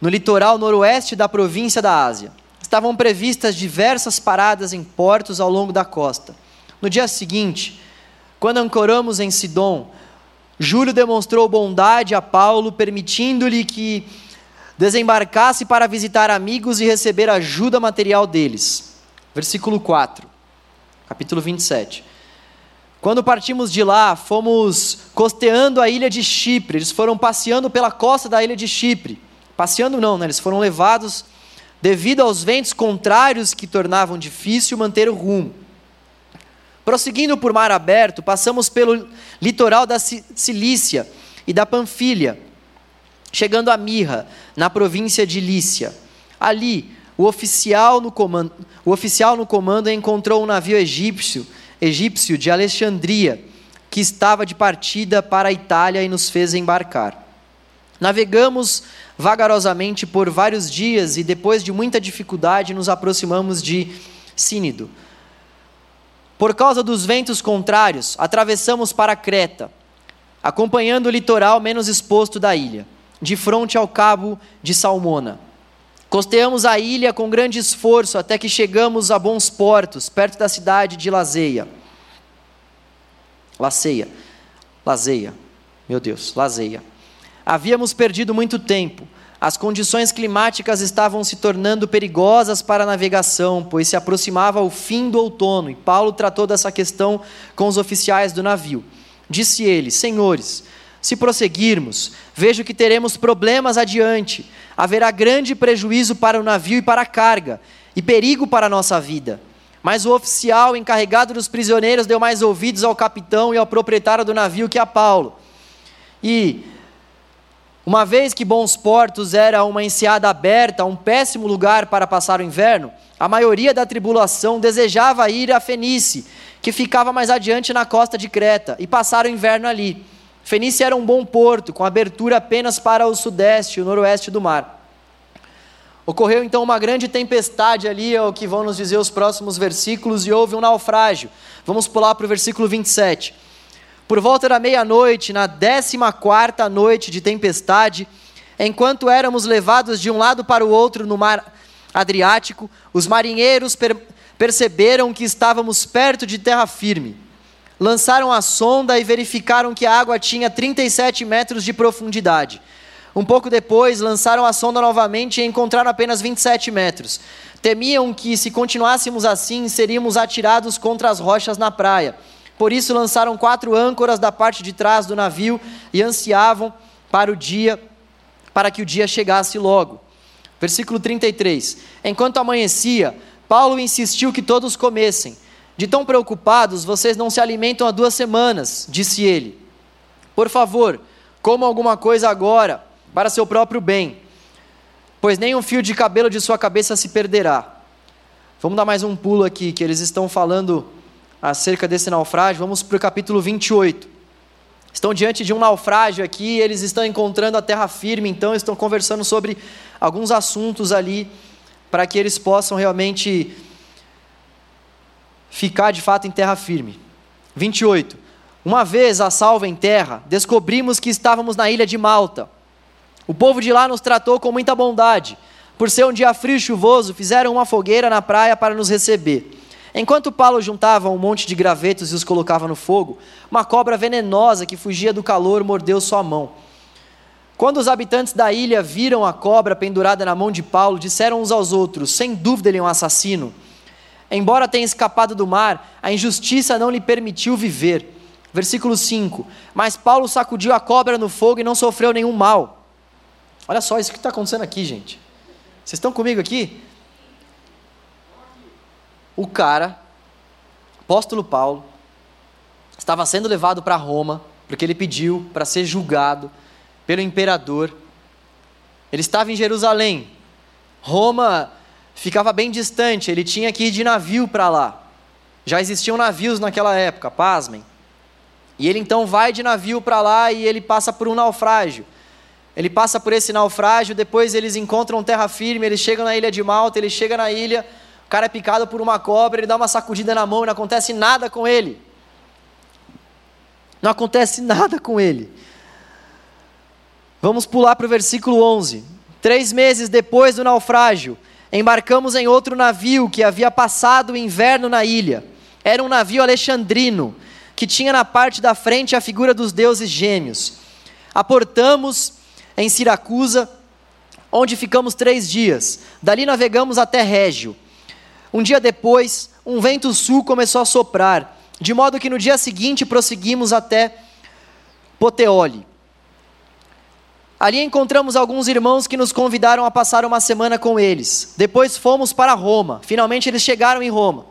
no litoral noroeste da província da Ásia. Estavam previstas diversas paradas em portos ao longo da costa. No dia seguinte, quando ancoramos em Sidom, Júlio demonstrou bondade a Paulo, permitindo-lhe que desembarcasse para visitar amigos e receber ajuda material deles. Versículo 4, capítulo 27. Quando partimos de lá, fomos costeando a ilha de Chipre. Eles foram passeando pela costa da ilha de Chipre. Passeando não, né? eles foram levados devido aos ventos contrários que tornavam difícil manter o rumo. Prosseguindo por mar aberto, passamos pelo litoral da Cilícia e da Panfilha, chegando a Mirra, na província de Lícia. Ali, o oficial no comando, o oficial no comando encontrou um navio egípcio, egípcio de Alexandria, que estava de partida para a Itália e nos fez embarcar. Navegamos vagarosamente por vários dias e, depois de muita dificuldade, nos aproximamos de Sínido. Por causa dos ventos contrários, atravessamos para Creta, acompanhando o litoral menos exposto da ilha, de frente ao cabo de Salmona. Costeamos a ilha com grande esforço até que chegamos a bons portos, perto da cidade de Lazeia. Laceia. Lazeia. Meu Deus, Lazeia. Havíamos perdido muito tempo. As condições climáticas estavam se tornando perigosas para a navegação, pois se aproximava o fim do outono, e Paulo tratou dessa questão com os oficiais do navio. Disse ele: Senhores, se prosseguirmos, vejo que teremos problemas adiante. Haverá grande prejuízo para o navio e para a carga, e perigo para a nossa vida. Mas o oficial encarregado dos prisioneiros deu mais ouvidos ao capitão e ao proprietário do navio que a Paulo. E uma vez que Bons Portos era uma enseada aberta, um péssimo lugar para passar o inverno, a maioria da tribulação desejava ir a Fenice, que ficava mais adiante na costa de Creta, e passar o inverno ali. Fenice era um bom porto, com abertura apenas para o sudeste e o noroeste do mar. Ocorreu então uma grande tempestade ali, é o que vão nos dizer os próximos versículos, e houve um naufrágio. Vamos pular para o versículo 27. Por volta da meia-noite, na décima quarta noite de tempestade, enquanto éramos levados de um lado para o outro no mar Adriático, os marinheiros per perceberam que estávamos perto de terra firme. Lançaram a sonda e verificaram que a água tinha 37 metros de profundidade. Um pouco depois, lançaram a sonda novamente e encontraram apenas 27 metros. Temiam que, se continuássemos assim, seríamos atirados contra as rochas na praia. Por isso lançaram quatro âncoras da parte de trás do navio e ansiavam para o dia, para que o dia chegasse logo. Versículo 33. Enquanto amanhecia, Paulo insistiu que todos comessem. De tão preocupados, vocês não se alimentam há duas semanas, disse ele. Por favor, comam alguma coisa agora, para seu próprio bem, pois nem um fio de cabelo de sua cabeça se perderá. Vamos dar mais um pulo aqui, que eles estão falando acerca desse naufrágio, vamos para o capítulo 28. Estão diante de um naufrágio aqui, eles estão encontrando a terra firme, então estão conversando sobre alguns assuntos ali, para que eles possam realmente ficar de fato em terra firme. 28. Uma vez a salva em terra, descobrimos que estávamos na ilha de Malta. O povo de lá nos tratou com muita bondade. Por ser um dia frio e chuvoso, fizeram uma fogueira na praia para nos receber. Enquanto Paulo juntava um monte de gravetos e os colocava no fogo, uma cobra venenosa que fugia do calor mordeu sua mão. Quando os habitantes da ilha viram a cobra pendurada na mão de Paulo, disseram uns aos outros: Sem dúvida ele é um assassino. Embora tenha escapado do mar, a injustiça não lhe permitiu viver. Versículo 5: Mas Paulo sacudiu a cobra no fogo e não sofreu nenhum mal. Olha só isso que está acontecendo aqui, gente. Vocês estão comigo aqui? O cara, apóstolo Paulo, estava sendo levado para Roma, porque ele pediu para ser julgado pelo imperador. Ele estava em Jerusalém. Roma ficava bem distante, ele tinha que ir de navio para lá. Já existiam navios naquela época, pasmem. E ele então vai de navio para lá e ele passa por um naufrágio. Ele passa por esse naufrágio, depois eles encontram terra firme, eles chegam na ilha de Malta, ele chega na ilha, o cara é picado por uma cobra, ele dá uma sacudida na mão e não acontece nada com ele. Não acontece nada com ele. Vamos pular para o versículo 11. Três meses depois do naufrágio, embarcamos em outro navio que havia passado o inverno na ilha. Era um navio alexandrino, que tinha na parte da frente a figura dos deuses gêmeos. Aportamos em Siracusa, onde ficamos três dias. Dali navegamos até Régio. Um dia depois, um vento sul começou a soprar, de modo que no dia seguinte prosseguimos até Poteoli. Ali encontramos alguns irmãos que nos convidaram a passar uma semana com eles. Depois fomos para Roma. Finalmente eles chegaram em Roma.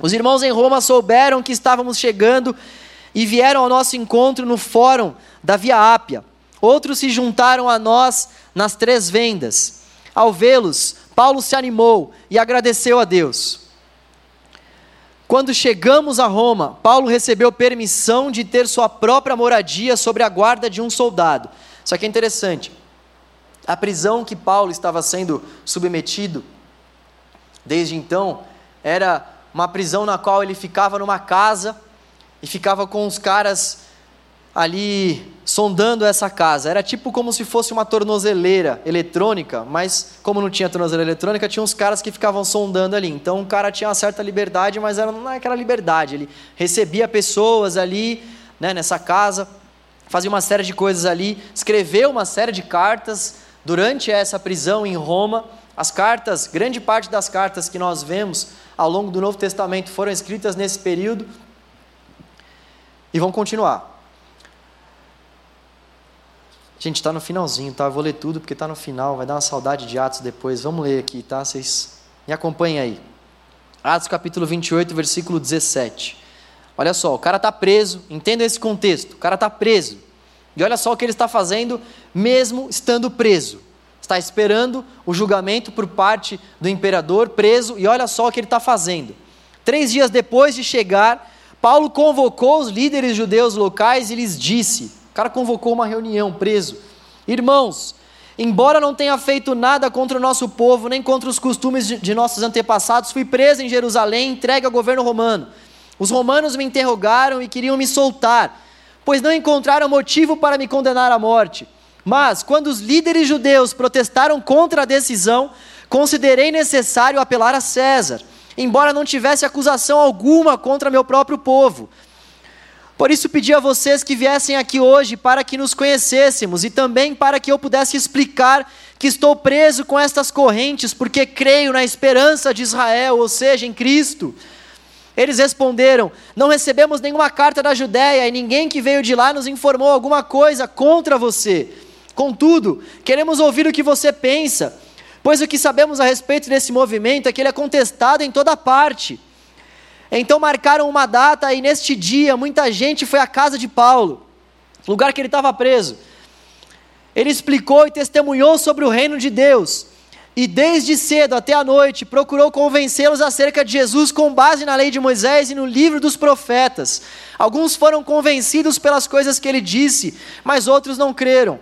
Os irmãos em Roma souberam que estávamos chegando e vieram ao nosso encontro no fórum da Via Ápia. Outros se juntaram a nós nas três vendas. Ao vê-los, Paulo se animou e agradeceu a Deus. Quando chegamos a Roma, Paulo recebeu permissão de ter sua própria moradia sobre a guarda de um soldado. Só que é interessante. A prisão que Paulo estava sendo submetido desde então era uma prisão na qual ele ficava numa casa e ficava com os caras ali sondando essa casa. Era tipo como se fosse uma tornozeleira eletrônica, mas como não tinha tornozeleira eletrônica, tinha uns caras que ficavam sondando ali. Então o cara tinha uma certa liberdade, mas era, não é aquela liberdade. Ele recebia pessoas ali, né, nessa casa fazia uma série de coisas ali, escreveu uma série de cartas durante essa prisão em Roma. As cartas, grande parte das cartas que nós vemos ao longo do Novo Testamento foram escritas nesse período e vão continuar. Gente, está no finalzinho, tá? Eu vou ler tudo porque está no final, vai dar uma saudade de Atos depois. Vamos ler aqui, tá? Vocês me acompanhem aí. Atos capítulo 28, versículo 17. Olha só, o cara está preso, entenda esse contexto, o cara está preso. E olha só o que ele está fazendo, mesmo estando preso. Está esperando o julgamento por parte do imperador, preso, e olha só o que ele está fazendo. Três dias depois de chegar, Paulo convocou os líderes judeus locais e lhes disse: o cara convocou uma reunião, preso. Irmãos, embora não tenha feito nada contra o nosso povo, nem contra os costumes de, de nossos antepassados, fui preso em Jerusalém, entregue ao governo romano. Os romanos me interrogaram e queriam me soltar, pois não encontraram motivo para me condenar à morte. Mas, quando os líderes judeus protestaram contra a decisão, considerei necessário apelar a César, embora não tivesse acusação alguma contra meu próprio povo. Por isso pedi a vocês que viessem aqui hoje para que nos conhecêssemos e também para que eu pudesse explicar que estou preso com estas correntes porque creio na esperança de Israel, ou seja, em Cristo. Eles responderam: Não recebemos nenhuma carta da Judéia e ninguém que veio de lá nos informou alguma coisa contra você. Contudo, queremos ouvir o que você pensa, pois o que sabemos a respeito desse movimento é que ele é contestado em toda parte. Então marcaram uma data e neste dia muita gente foi à casa de Paulo, lugar que ele estava preso. Ele explicou e testemunhou sobre o reino de Deus e desde cedo até a noite procurou convencê-los acerca de Jesus com base na lei de Moisés e no livro dos profetas. Alguns foram convencidos pelas coisas que ele disse, mas outros não creram.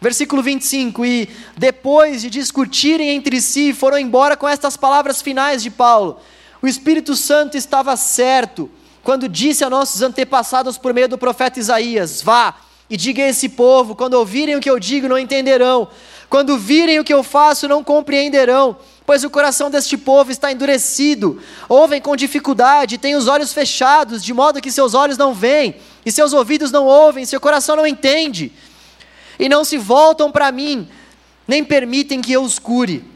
Versículo 25: E depois de discutirem entre si, foram embora com estas palavras finais de Paulo. O Espírito Santo estava certo quando disse a nossos antepassados por meio do profeta Isaías: Vá e diga a esse povo: quando ouvirem o que eu digo, não entenderão quando virem o que eu faço, não compreenderão, pois o coração deste povo está endurecido, ouvem com dificuldade, têm os olhos fechados, de modo que seus olhos não veem, e seus ouvidos não ouvem, seu coração não entende. e não se voltam para mim, nem permitem que eu os cure.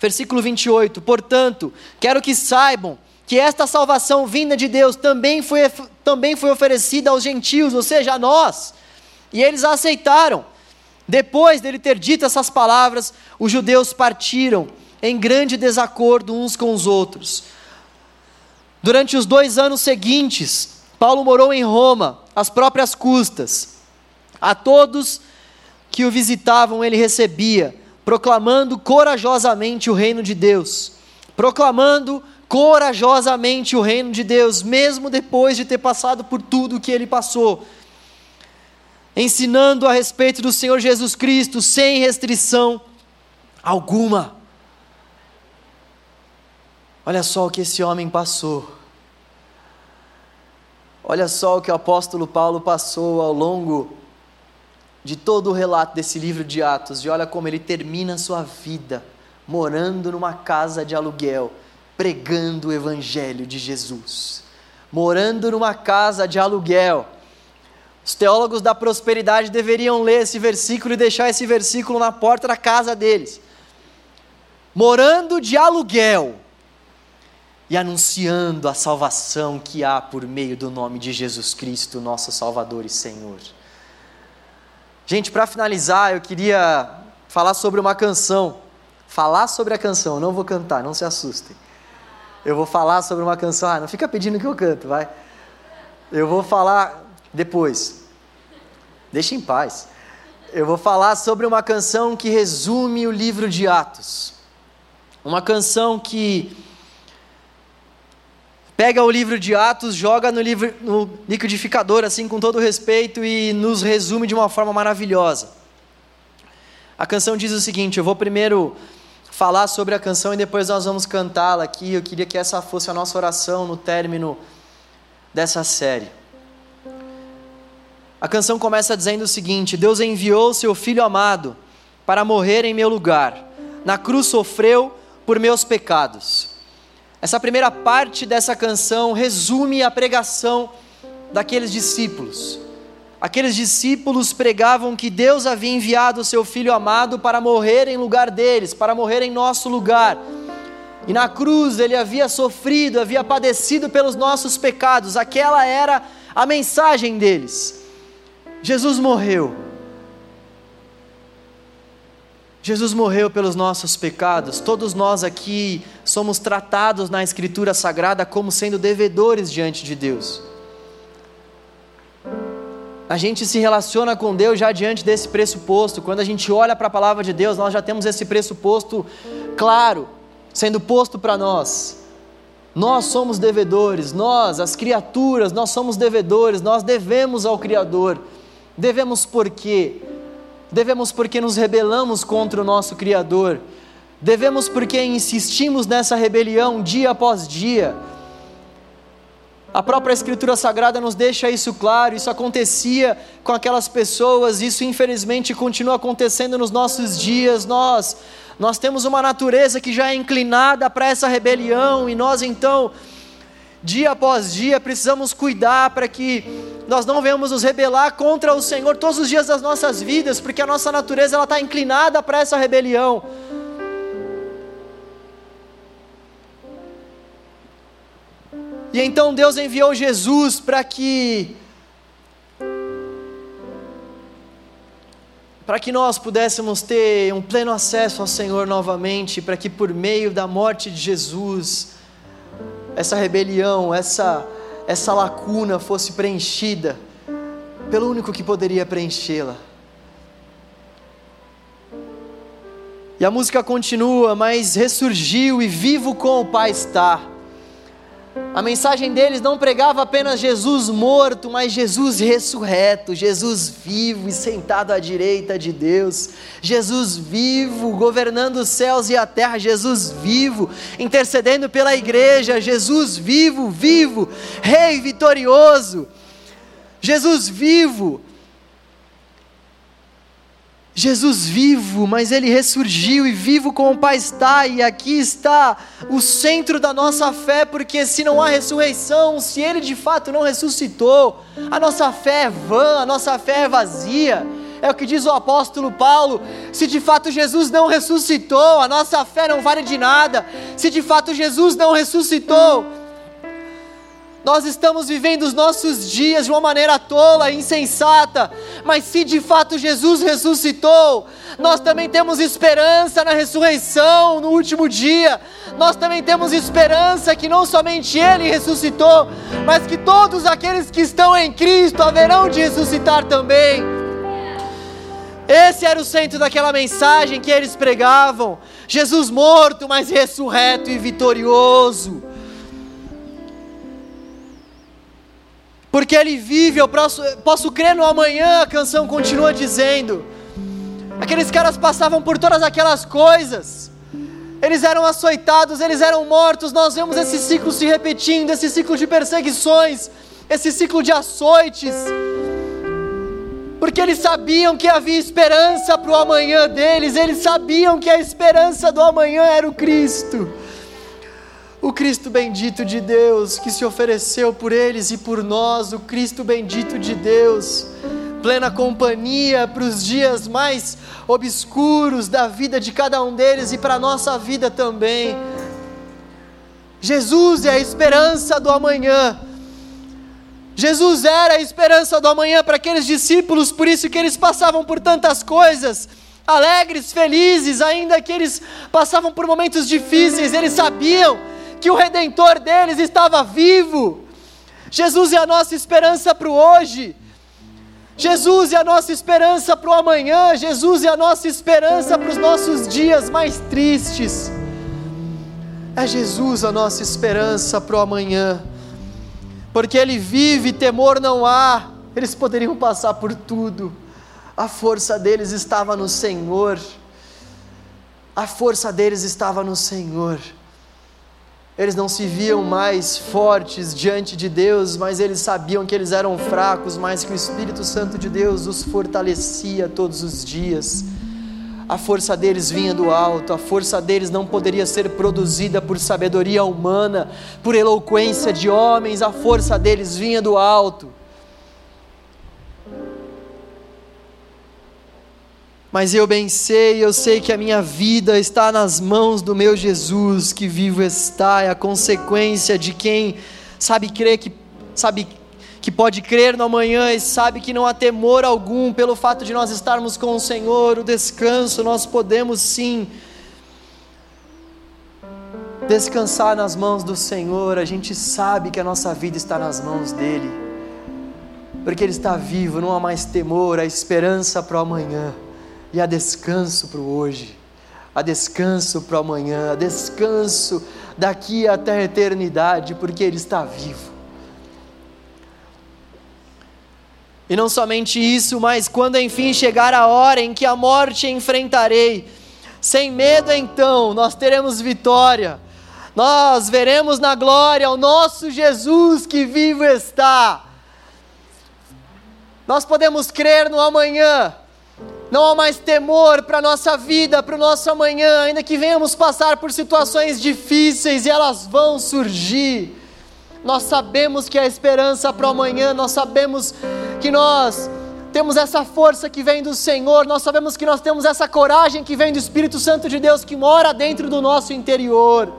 Versículo 28. Portanto, quero que saibam que esta salvação vinda de Deus também foi, também foi oferecida aos gentios, ou seja, a nós, e eles a aceitaram. Depois dele ter dito essas palavras, os judeus partiram em grande desacordo uns com os outros. Durante os dois anos seguintes, Paulo morou em Roma, às próprias custas. A todos que o visitavam, ele recebia, proclamando corajosamente o reino de Deus. Proclamando corajosamente o reino de Deus, mesmo depois de ter passado por tudo o que ele passou. Ensinando a respeito do Senhor Jesus Cristo, sem restrição alguma. Olha só o que esse homem passou. Olha só o que o apóstolo Paulo passou ao longo de todo o relato desse livro de Atos, e olha como ele termina a sua vida morando numa casa de aluguel, pregando o evangelho de Jesus. Morando numa casa de aluguel. Os teólogos da prosperidade deveriam ler esse versículo e deixar esse versículo na porta da casa deles. Morando de aluguel e anunciando a salvação que há por meio do nome de Jesus Cristo, nosso Salvador e Senhor. Gente, para finalizar, eu queria falar sobre uma canção. Falar sobre a canção, não vou cantar, não se assustem. Eu vou falar sobre uma canção, ah, não fica pedindo que eu canto, vai. Eu vou falar depois. Deixa em paz. Eu vou falar sobre uma canção que resume o livro de Atos. Uma canção que pega o livro de Atos, joga no, livro, no liquidificador, assim, com todo respeito, e nos resume de uma forma maravilhosa. A canção diz o seguinte: eu vou primeiro falar sobre a canção e depois nós vamos cantá-la aqui. Eu queria que essa fosse a nossa oração no término dessa série. A canção começa dizendo o seguinte: Deus enviou seu filho amado para morrer em meu lugar. Na cruz sofreu por meus pecados. Essa primeira parte dessa canção resume a pregação daqueles discípulos. Aqueles discípulos pregavam que Deus havia enviado o seu filho amado para morrer em lugar deles, para morrer em nosso lugar. E na cruz ele havia sofrido, havia padecido pelos nossos pecados. Aquela era a mensagem deles. Jesus morreu Jesus morreu pelos nossos pecados. Todos nós aqui somos tratados na Escritura Sagrada como sendo devedores diante de Deus. A gente se relaciona com Deus já diante desse pressuposto. Quando a gente olha para a palavra de Deus, nós já temos esse pressuposto claro, sendo posto para nós. Nós somos devedores, nós, as criaturas, nós somos devedores, nós devemos ao Criador. Devemos por quê? Devemos porque nos rebelamos contra o nosso Criador. Devemos porque insistimos nessa rebelião dia após dia. A própria Escritura Sagrada nos deixa isso claro. Isso acontecia com aquelas pessoas, isso infelizmente continua acontecendo nos nossos dias. Nós, nós temos uma natureza que já é inclinada para essa rebelião e nós então dia após dia, precisamos cuidar para que nós não venhamos nos rebelar contra o Senhor todos os dias das nossas vidas, porque a nossa natureza está inclinada para essa rebelião. E então Deus enviou Jesus para que para que nós pudéssemos ter um pleno acesso ao Senhor novamente, para que por meio da morte de Jesus essa rebelião, essa, essa lacuna fosse preenchida pelo único que poderia preenchê-la. E a música continua, mas ressurgiu e vivo com o Pai está. A mensagem deles não pregava apenas Jesus morto, mas Jesus ressurreto, Jesus vivo e sentado à direita de Deus, Jesus vivo, governando os céus e a terra, Jesus vivo, intercedendo pela igreja, Jesus vivo, vivo, Rei vitorioso, Jesus vivo, Jesus vivo, mas ele ressurgiu e vivo como o Pai está, e aqui está o centro da nossa fé, porque se não há ressurreição, se ele de fato não ressuscitou, a nossa fé é vã, a nossa fé é vazia. É o que diz o apóstolo Paulo. Se de fato Jesus não ressuscitou, a nossa fé não vale de nada. Se de fato Jesus não ressuscitou, nós estamos vivendo os nossos dias de uma maneira tola, insensata, mas se de fato Jesus ressuscitou, nós também temos esperança na ressurreição no último dia, nós também temos esperança que não somente Ele ressuscitou, mas que todos aqueles que estão em Cristo haverão de ressuscitar também. Esse era o centro daquela mensagem que eles pregavam: Jesus morto, mas ressurreto e vitorioso. Porque Ele vive, eu posso, posso crer no amanhã, a canção continua dizendo. Aqueles caras passavam por todas aquelas coisas, eles eram açoitados, eles eram mortos, nós vemos esse ciclo se repetindo, esse ciclo de perseguições, esse ciclo de açoites, porque eles sabiam que havia esperança para o amanhã deles, eles sabiam que a esperança do amanhã era o Cristo o Cristo bendito de Deus que se ofereceu por eles e por nós, o Cristo bendito de Deus, plena companhia para os dias mais obscuros da vida de cada um deles e para a nossa vida também. Jesus é a esperança do amanhã. Jesus era a esperança do amanhã para aqueles discípulos, por isso que eles passavam por tantas coisas, alegres, felizes, ainda que eles passavam por momentos difíceis, eles sabiam que o redentor deles estava vivo. Jesus é a nossa esperança para o hoje. Jesus é a nossa esperança para o amanhã. Jesus é a nossa esperança para os nossos dias mais tristes. É Jesus a nossa esperança para o amanhã. Porque Ele vive, temor não há. Eles poderiam passar por tudo. A força deles estava no Senhor. A força deles estava no Senhor. Eles não se viam mais fortes diante de Deus, mas eles sabiam que eles eram fracos, mas que o Espírito Santo de Deus os fortalecia todos os dias. A força deles vinha do alto, a força deles não poderia ser produzida por sabedoria humana, por eloquência de homens, a força deles vinha do alto. Mas eu bem sei, eu sei que a minha vida está nas mãos do meu Jesus, que vivo está, é a consequência de quem sabe crer que sabe que pode crer no amanhã e sabe que não há temor algum pelo fato de nós estarmos com o Senhor, o descanso, nós podemos sim descansar nas mãos do Senhor, a gente sabe que a nossa vida está nas mãos dele, porque Ele está vivo, não há mais temor, há esperança para o amanhã e há descanso para o hoje, há descanso para o amanhã, há descanso daqui até a eternidade, porque Ele está vivo. E não somente isso, mas quando enfim chegar a hora em que a morte enfrentarei, sem medo então nós teremos vitória, nós veremos na glória o nosso Jesus que vivo está. Nós podemos crer no amanhã, não há mais temor para a nossa vida, para o nosso amanhã, ainda que venhamos passar por situações difíceis e elas vão surgir. Nós sabemos que há esperança para o amanhã, nós sabemos que nós temos essa força que vem do Senhor, nós sabemos que nós temos essa coragem que vem do Espírito Santo de Deus que mora dentro do nosso interior.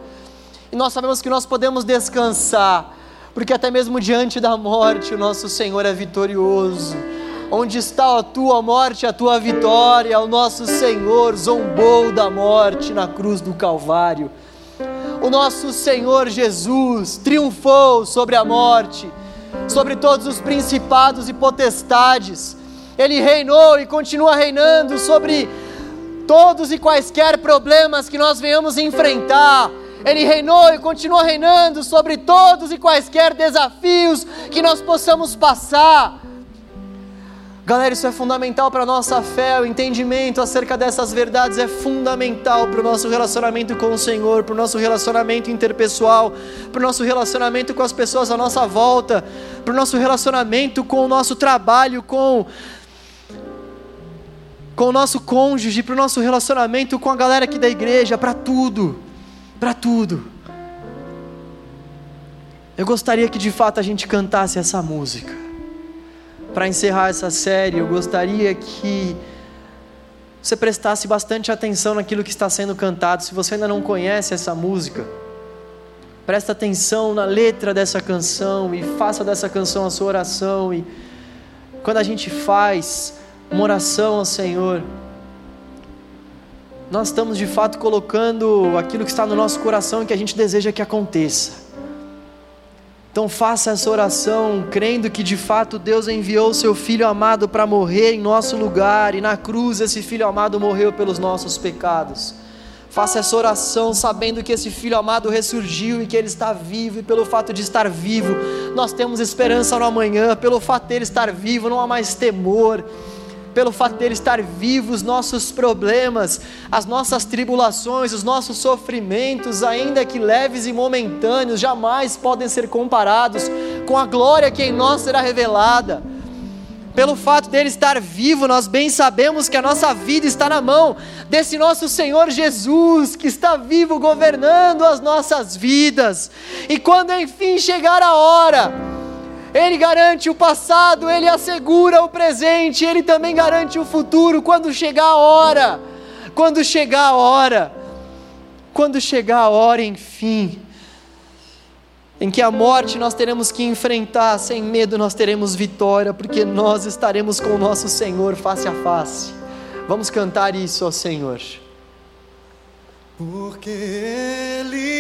E nós sabemos que nós podemos descansar, porque até mesmo diante da morte, o nosso Senhor é vitorioso Onde está a tua morte, a tua vitória? O nosso Senhor zombou da morte na cruz do Calvário. O nosso Senhor Jesus triunfou sobre a morte, sobre todos os principados e potestades. Ele reinou e continua reinando sobre todos e quaisquer problemas que nós venhamos enfrentar. Ele reinou e continua reinando sobre todos e quaisquer desafios que nós possamos passar. Galera, isso é fundamental para a nossa fé, o entendimento acerca dessas verdades é fundamental para o nosso relacionamento com o Senhor, para o nosso relacionamento interpessoal, para o nosso relacionamento com as pessoas à nossa volta, para o nosso relacionamento com o nosso trabalho, com, com o nosso cônjuge, para o nosso relacionamento com a galera aqui da igreja, para tudo, para tudo. Eu gostaria que de fato a gente cantasse essa música para encerrar essa série, eu gostaria que você prestasse bastante atenção naquilo que está sendo cantado. Se você ainda não conhece essa música, presta atenção na letra dessa canção e faça dessa canção a sua oração. E quando a gente faz uma oração ao Senhor, nós estamos de fato colocando aquilo que está no nosso coração e que a gente deseja que aconteça. Então faça essa oração crendo que de fato Deus enviou seu filho amado para morrer em nosso lugar e na cruz esse filho amado morreu pelos nossos pecados. Faça essa oração sabendo que esse filho amado ressurgiu e que ele está vivo, e pelo fato de estar vivo, nós temos esperança no amanhã, pelo fato de ele estar vivo, não há mais temor pelo fato dele estar vivo, os nossos problemas, as nossas tribulações, os nossos sofrimentos, ainda que leves e momentâneos, jamais podem ser comparados com a glória que em nós será revelada. Pelo fato dele estar vivo, nós bem sabemos que a nossa vida está na mão desse nosso Senhor Jesus, que está vivo governando as nossas vidas. E quando enfim chegar a hora, ele garante o passado, Ele assegura o presente, Ele também garante o futuro quando chegar a hora. Quando chegar a hora. Quando chegar a hora, enfim. Em que a morte nós teremos que enfrentar, sem medo nós teremos vitória, porque nós estaremos com o nosso Senhor face a face. Vamos cantar isso ao Senhor. Porque Ele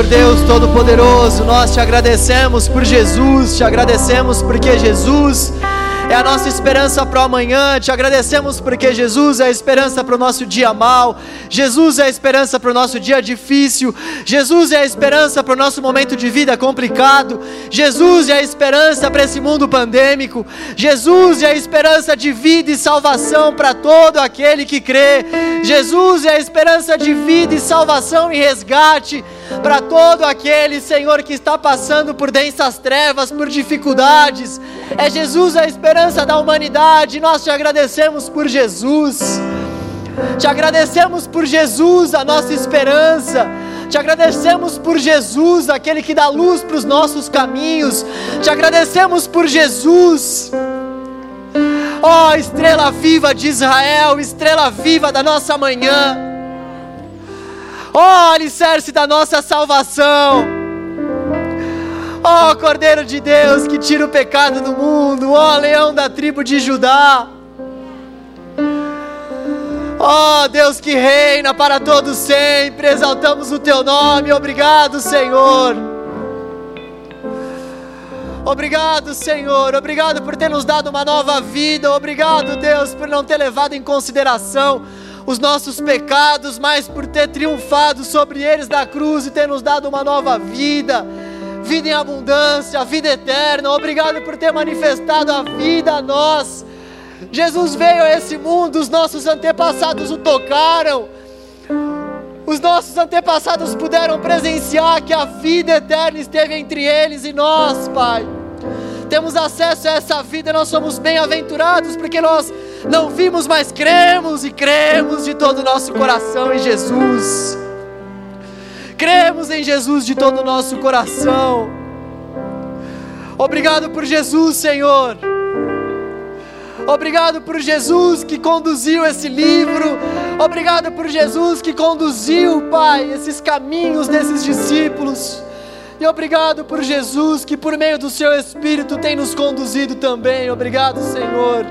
Senhor Deus Todo-Poderoso. Nós te agradecemos por Jesus, te agradecemos porque Jesus é a nossa esperança para o amanhã. Te agradecemos porque Jesus é a esperança para o nosso dia mal. Jesus é a esperança para o nosso dia difícil. Jesus é a esperança para o nosso momento de vida complicado. Jesus é a esperança para esse mundo pandêmico. Jesus é a esperança de vida e salvação para todo aquele que crê. Jesus é a esperança de vida e salvação e resgate para todo aquele, Senhor, que está passando por densas trevas, por dificuldades. É Jesus a esperança da humanidade. Nós te agradecemos por Jesus. Te agradecemos por Jesus, a nossa esperança. Te agradecemos por Jesus, aquele que dá luz para os nossos caminhos. Te agradecemos por Jesus. Ó oh, estrela viva de Israel, estrela viva da nossa manhã. Ó oh, alicerce da nossa salvação. Ó oh, Cordeiro de Deus que tira o pecado do mundo. Ó oh, leão da tribo de Judá. Ó oh, Deus que reina para todos sempre. Exaltamos o teu nome. Obrigado, Senhor. Obrigado, Senhor. Obrigado por ter nos dado uma nova vida. Obrigado, Deus, por não ter levado em consideração os nossos pecados, mas por ter triunfado sobre eles da cruz e ter nos dado uma nova vida, vida em abundância, vida eterna. Obrigado por ter manifestado a vida a nós. Jesus veio a esse mundo, os nossos antepassados o tocaram. Os nossos antepassados puderam presenciar que a vida eterna esteve entre eles e nós, Pai. Temos acesso a essa vida, nós somos bem-aventurados porque nós não vimos, mas cremos e cremos de todo o nosso coração em Jesus. Cremos em Jesus de todo o nosso coração. Obrigado por Jesus, Senhor. Obrigado por Jesus que conduziu esse livro. Obrigado por Jesus que conduziu, Pai, esses caminhos desses discípulos. E obrigado por Jesus que, por meio do Seu Espírito, tem nos conduzido também. Obrigado, Senhor.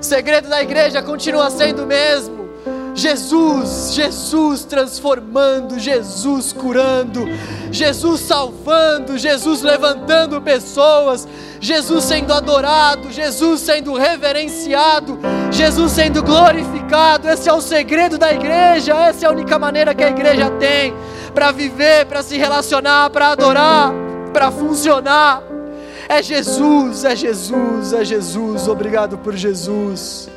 O segredo da igreja continua sendo o mesmo. Jesus, Jesus transformando, Jesus curando, Jesus salvando, Jesus levantando pessoas, Jesus sendo adorado, Jesus sendo reverenciado, Jesus sendo glorificado. Esse é o segredo da igreja, essa é a única maneira que a igreja tem para viver, para se relacionar, para adorar, para funcionar. É Jesus, é Jesus, é Jesus. Obrigado por Jesus.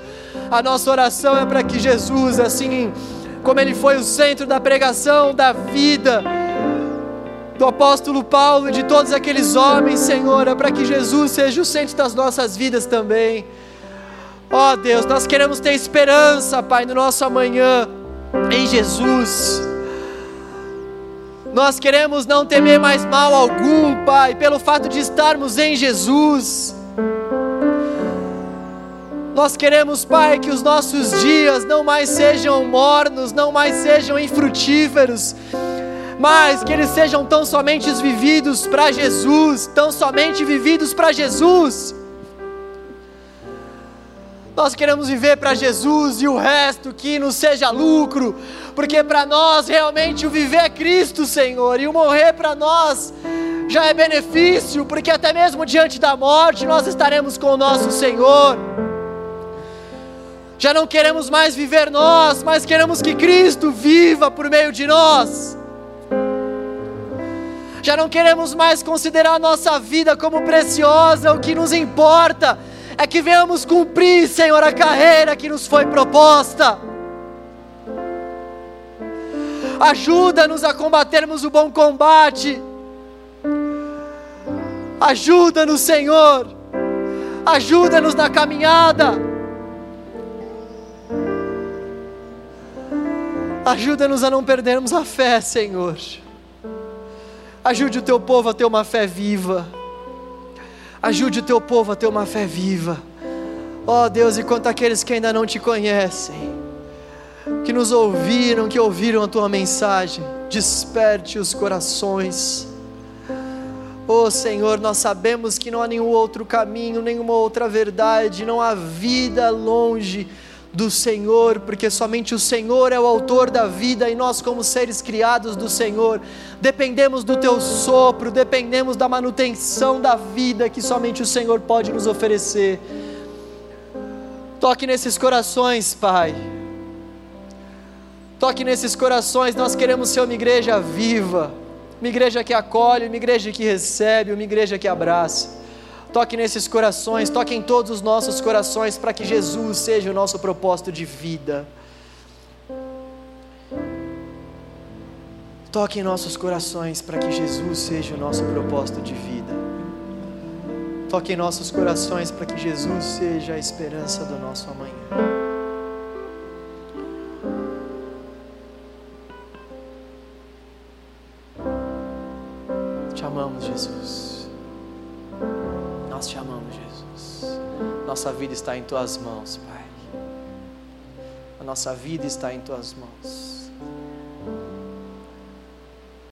A nossa oração é para que Jesus, assim como ele foi o centro da pregação, da vida do apóstolo Paulo e de todos aqueles homens, Senhor, é para que Jesus seja o centro das nossas vidas também. Ó oh, Deus, nós queremos ter esperança, Pai, no nosso amanhã em Jesus. Nós queremos não temer mais mal algum, Pai, pelo fato de estarmos em Jesus. Nós queremos, Pai, que os nossos dias não mais sejam mornos, não mais sejam infrutíferos, mas que eles sejam tão somente vividos para Jesus, tão somente vividos para Jesus. Nós queremos viver para Jesus e o resto que nos seja lucro, porque para nós realmente o viver é Cristo, Senhor, e o morrer para nós já é benefício, porque até mesmo diante da morte nós estaremos com o nosso Senhor. Já não queremos mais viver nós, mas queremos que Cristo viva por meio de nós. Já não queremos mais considerar nossa vida como preciosa, o que nos importa é que venhamos cumprir, Senhor, a carreira que nos foi proposta. Ajuda-nos a combatermos o bom combate. Ajuda-nos, Senhor. Ajuda-nos na caminhada. Ajuda-nos a não perdermos a fé, Senhor. Ajude o teu povo a ter uma fé viva. Ajude o teu povo a ter uma fé viva. Ó oh, Deus, e quanto àqueles que ainda não te conhecem, que nos ouviram, que ouviram a tua mensagem, desperte os corações. Oh Senhor, nós sabemos que não há nenhum outro caminho, nenhuma outra verdade, não há vida longe do Senhor, porque somente o Senhor é o autor da vida e nós, como seres criados do Senhor, dependemos do Teu sopro, dependemos da manutenção da vida que somente o Senhor pode nos oferecer. Toque nesses corações, Pai. Toque nesses corações, nós queremos ser uma igreja viva, uma igreja que acolhe, uma igreja que recebe, uma igreja que abraça. Toque nesses corações, toque em todos os nossos corações para que Jesus seja o nosso propósito de vida. Toque em nossos corações para que Jesus seja o nosso propósito de vida. Toque em nossos corações para que Jesus seja a esperança do nosso amanhã. Te amamos, Jesus. Nós te amamos, Jesus. Nossa vida está em tuas mãos, Pai. A nossa vida está em tuas mãos.